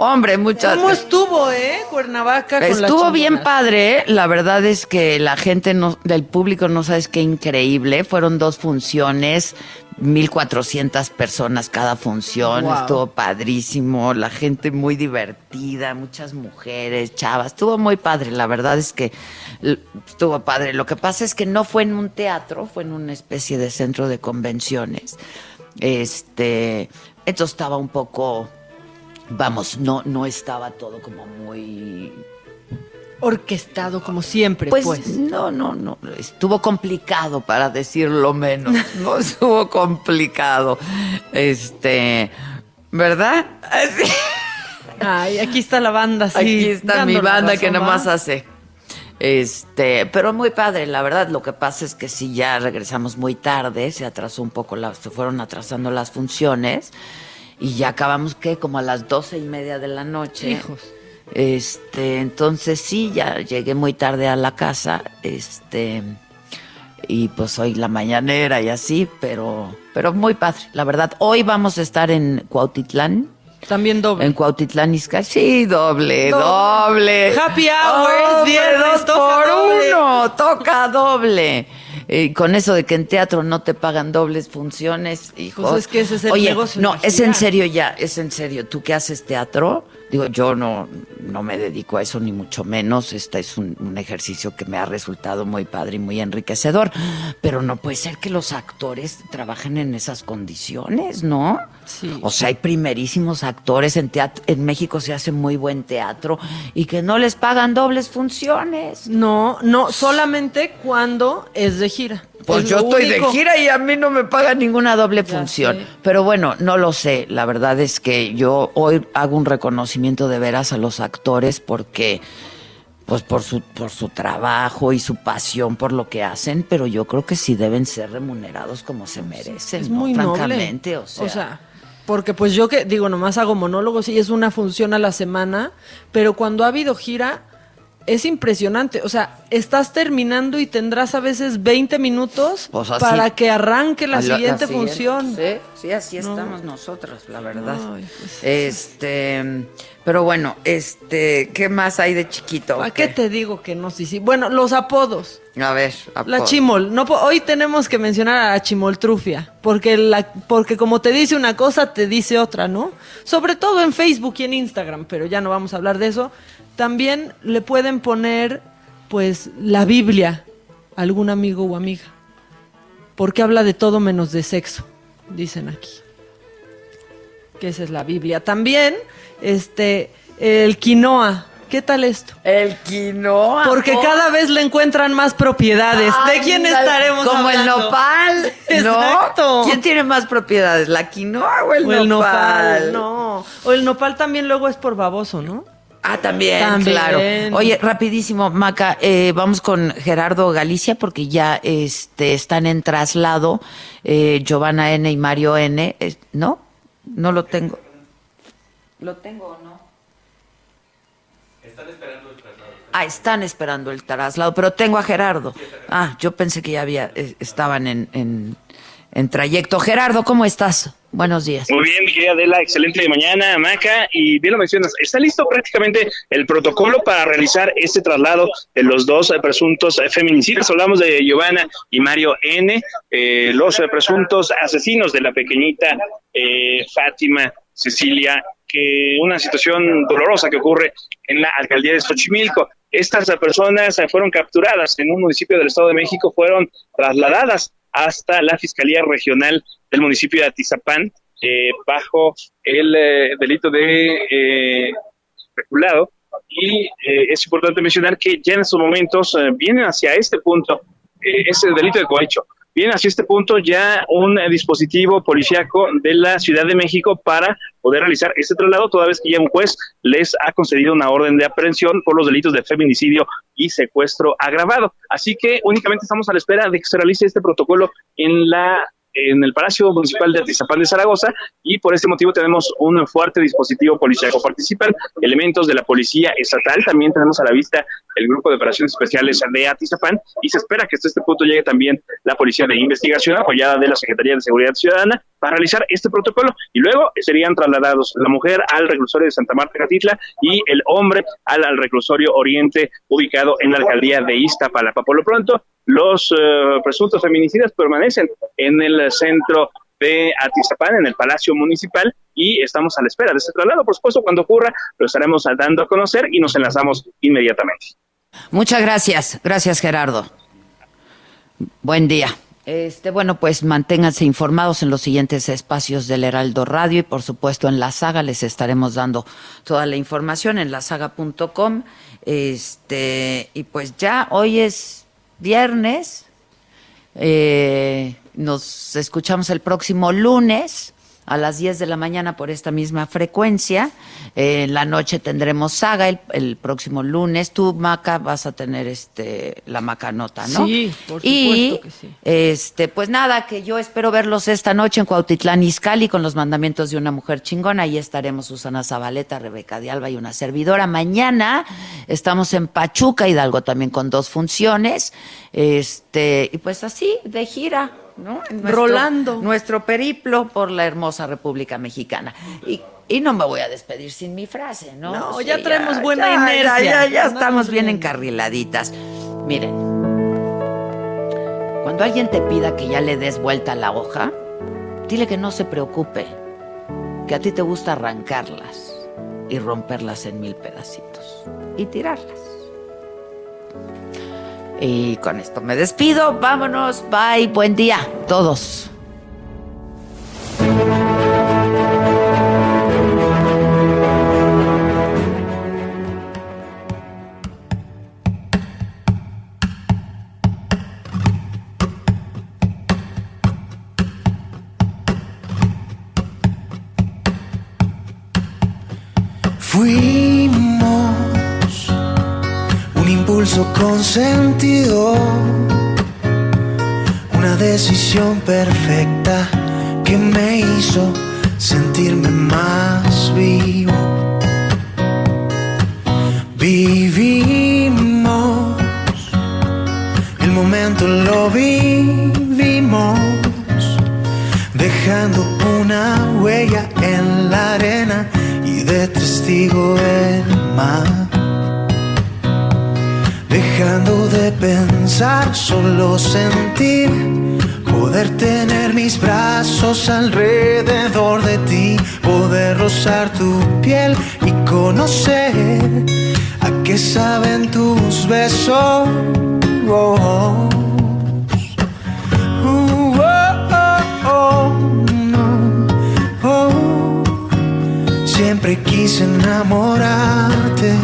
Hombre, muchas ¿Cómo estuvo, eh? Cuernavaca con las Estuvo bien padre, la verdad es que la gente no, del público no sabes qué increíble, fueron dos funciones, 1400 personas cada función, Wow. estuvo padrísimo, la gente muy divertida, muchas mujeres, chavas, estuvo muy padre, la verdad es que estuvo padre. Lo que pasa es que no fue en un teatro, fue en una especie de centro de convenciones. Este, entonces estaba un poco vamos, no no estaba todo como muy Orquestado como siempre, pues, pues. no, no, no, estuvo complicado para decirlo menos, (laughs) no estuvo complicado. Este, ¿verdad? Así. Ay, aquí está la banda, sí. Aquí está mi banda que nomás ¿va? hace. Este, pero muy padre, la verdad. Lo que pasa es que sí ya regresamos muy tarde, se atrasó un poco, la- se fueron atrasando las funciones y ya acabamos que como a las doce y media de la noche. Hijos. Este, entonces sí, ya llegué muy tarde a la casa, este, y pues hoy la mañanera y así, pero, pero muy padre, la verdad. Hoy vamos a estar en Cuautitlán. También doble. En Cuautitlán, Izcalli. Sí, doble, Doble. doble. Happy hour, es Hombre, viernes, dos toca por doble. uno, toca doble. Y con eso de que en teatro no te pagan dobles funciones, hijo. Pues es que ese es el Oye, negocio, no, es en serio ya, es en serio. ¿Tú que haces teatro? Digo, yo no, no me dedico a eso ni mucho menos. Este es un, un ejercicio que me ha resultado muy padre y muy enriquecedor. Pero no puede ser que los actores trabajen en esas condiciones, ¿no? O sea, hay primerísimos actores en teatro. En México se hace muy buen teatro y que no les pagan dobles funciones. No, no, solamente cuando es de gira. Pues Es yo estoy de gira y a mí no me pagan ninguna doble función. Pero bueno, no lo sé. La verdad es que yo hoy hago un reconocimiento de veras a los actores porque pues por su por su trabajo y su pasión por lo que hacen, pero yo creo que sí deben ser remunerados como se merecen, Es ¿no? muy noble. francamente, o sea. Porque pues yo que digo, nomás hago monólogos y es una función a la semana, pero cuando ha habido gira es impresionante, o sea, estás terminando y tendrás a veces 20 minutos Pues así. para que arranque la siguiente función. Sí, sí, así No. estamos nosotros, la verdad. Pues, este, pero bueno, este, ¿qué más hay de chiquito? ¿A qué te digo que no? Sí, sí. Bueno, los apodos. A ver, La apodo. chimol. No, hoy tenemos que mencionar a la chimoltrufia, porque, la, porque como te dice una cosa, te dice otra, ¿no? Sobre todo en Facebook y en Instagram, pero ya no vamos a hablar de eso. También le pueden poner, pues, la Biblia a algún amigo o amiga, porque habla de todo menos de sexo, dicen aquí. Que esa es la Biblia. También, este, el quinoa. ¿Qué tal esto? El quinoa. Porque oh. cada vez le encuentran más propiedades. ¿De quién estaremos Como el hablando? nopal, (laughs) ¿no? Exacto. ¿Quién tiene más propiedades, la quinoa o el, O el nopal? nopal, no. O el nopal también luego es por baboso, ¿no? Ah, también, También. claro. Oye, rapidísimo, Maca, eh, vamos con Gerardo Galicia porque ya este, están en traslado eh, Giovanna N y Mario N. eh, ¿No? No lo tengo. ¿Lo tengo o no? Ah, están esperando el traslado, pero tengo a Gerardo. Ah, yo pensé que ya había, eh, estaban en, en, en trayecto. Gerardo, ¿cómo estás? Buenos días. Muy bien, mi querida Adela, excelente de mañana, Maca, y bien lo mencionas, está listo prácticamente el protocolo para realizar este traslado de los dos presuntos feminicidios. Hablamos de Giovanna y Mario N., eh, los presuntos asesinos de la pequeñita eh, Fátima Cecilia, que una situación dolorosa que ocurre en la alcaldía de Xochimilco. Estas personas fueron capturadas en un municipio del Estado de México, fueron trasladadas hasta la Fiscalía Regional del municipio de Atizapán eh, bajo el eh, delito de eh, especulado. Y eh, es importante mencionar que ya en estos momentos vienen hacia este punto, ese delito de cohecho, viene hacia este punto ya un eh, dispositivo policíaco de la Ciudad de México para poder realizar este traslado, toda vez que ya un juez les ha concedido una orden de aprehensión por los delitos de feminicidio y secuestro agravado. Así que únicamente estamos a la espera de que se realice este protocolo en la en el Palacio Municipal de Atizapán de Zaragoza y por este motivo tenemos un fuerte dispositivo policíaco. Participan elementos de la Policía Estatal, también tenemos a la vista el Grupo de Operaciones Especiales de Atizapán y se espera que hasta este punto llegue también la Policía de Investigación apoyada de la Secretaría de Seguridad Ciudadana para realizar este protocolo y luego serían trasladados la mujer al reclusorio de Santa Marta Catitla y el hombre al, al reclusorio Oriente ubicado en la alcaldía de Iztapalapa. Por lo pronto, los eh, presuntos feminicidas permanecen en el centro de Atizapán, en el Palacio Municipal, y estamos a la espera de este traslado. Por supuesto, cuando ocurra, lo estaremos dando a conocer y nos enlazamos inmediatamente. Muchas gracias. Gracias, Gerardo. Buen día. Este, bueno, pues manténganse informados en los siguientes espacios del Heraldo Radio y por supuesto en la saga les estaremos dando toda la información en lasaga.com. Este, y pues ya hoy es viernes. Eh, nos escuchamos el próximo lunes a las 10 de la mañana por esta misma frecuencia. Eh, en la noche tendremos saga el, el próximo lunes. Tú, Maca, vas a tener este la macanota, ¿no? Sí, por y, que sí. Este, pues nada, que yo espero verlos esta noche en Cuautitlán Izcalli con los mandamientos de una mujer chingona. Ahí estaremos Susana Zabaleta, Rebeca de Alba y una servidora. Mañana estamos en Pachuca, Hidalgo, también con dos funciones. Este, y pues así, de gira, ¿no? Nuestro- Rolando. Nuestro periplo por la hermosa República Mexicana. Y, y no me voy a despedir sin mi frase, ¿no? No, ya traemos buena ya, inercia. Ya, ya, estamos bien bien. encarriladitas. Miren, cuando alguien te pida que ya le des vuelta a la hoja, dile que no se preocupe, que a ti te gusta arrancarlas y romperlas en mil pedacitos y tirarlas. Y con esto me despido. Vámonos. Bye. Buen día. Todos. Un impulso con sentido, una decisión perfecta que me hizo sentirme más vivo. Vivimos, el momento lo vivimos, dejando una huella en la arena y de testigo el mar. Dejando de pensar, solo sentir, poder tener mis brazos alrededor de ti, poder rozar tu piel y conocer a qué saben tus besos. Oh, oh. Siempre quise enamorarte.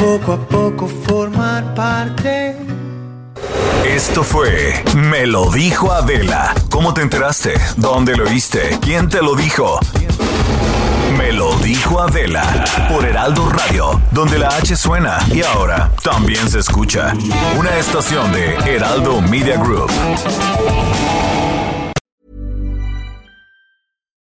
Poco a poco formar parte. Esto fue Me lo dijo Adela. ¿Cómo te enteraste? ¿Dónde lo oíste? ¿Quién te lo dijo? Me lo dijo Adela por Heraldo Radio, donde la H suena y ahora también se escucha. Una estación de Heraldo Media Group.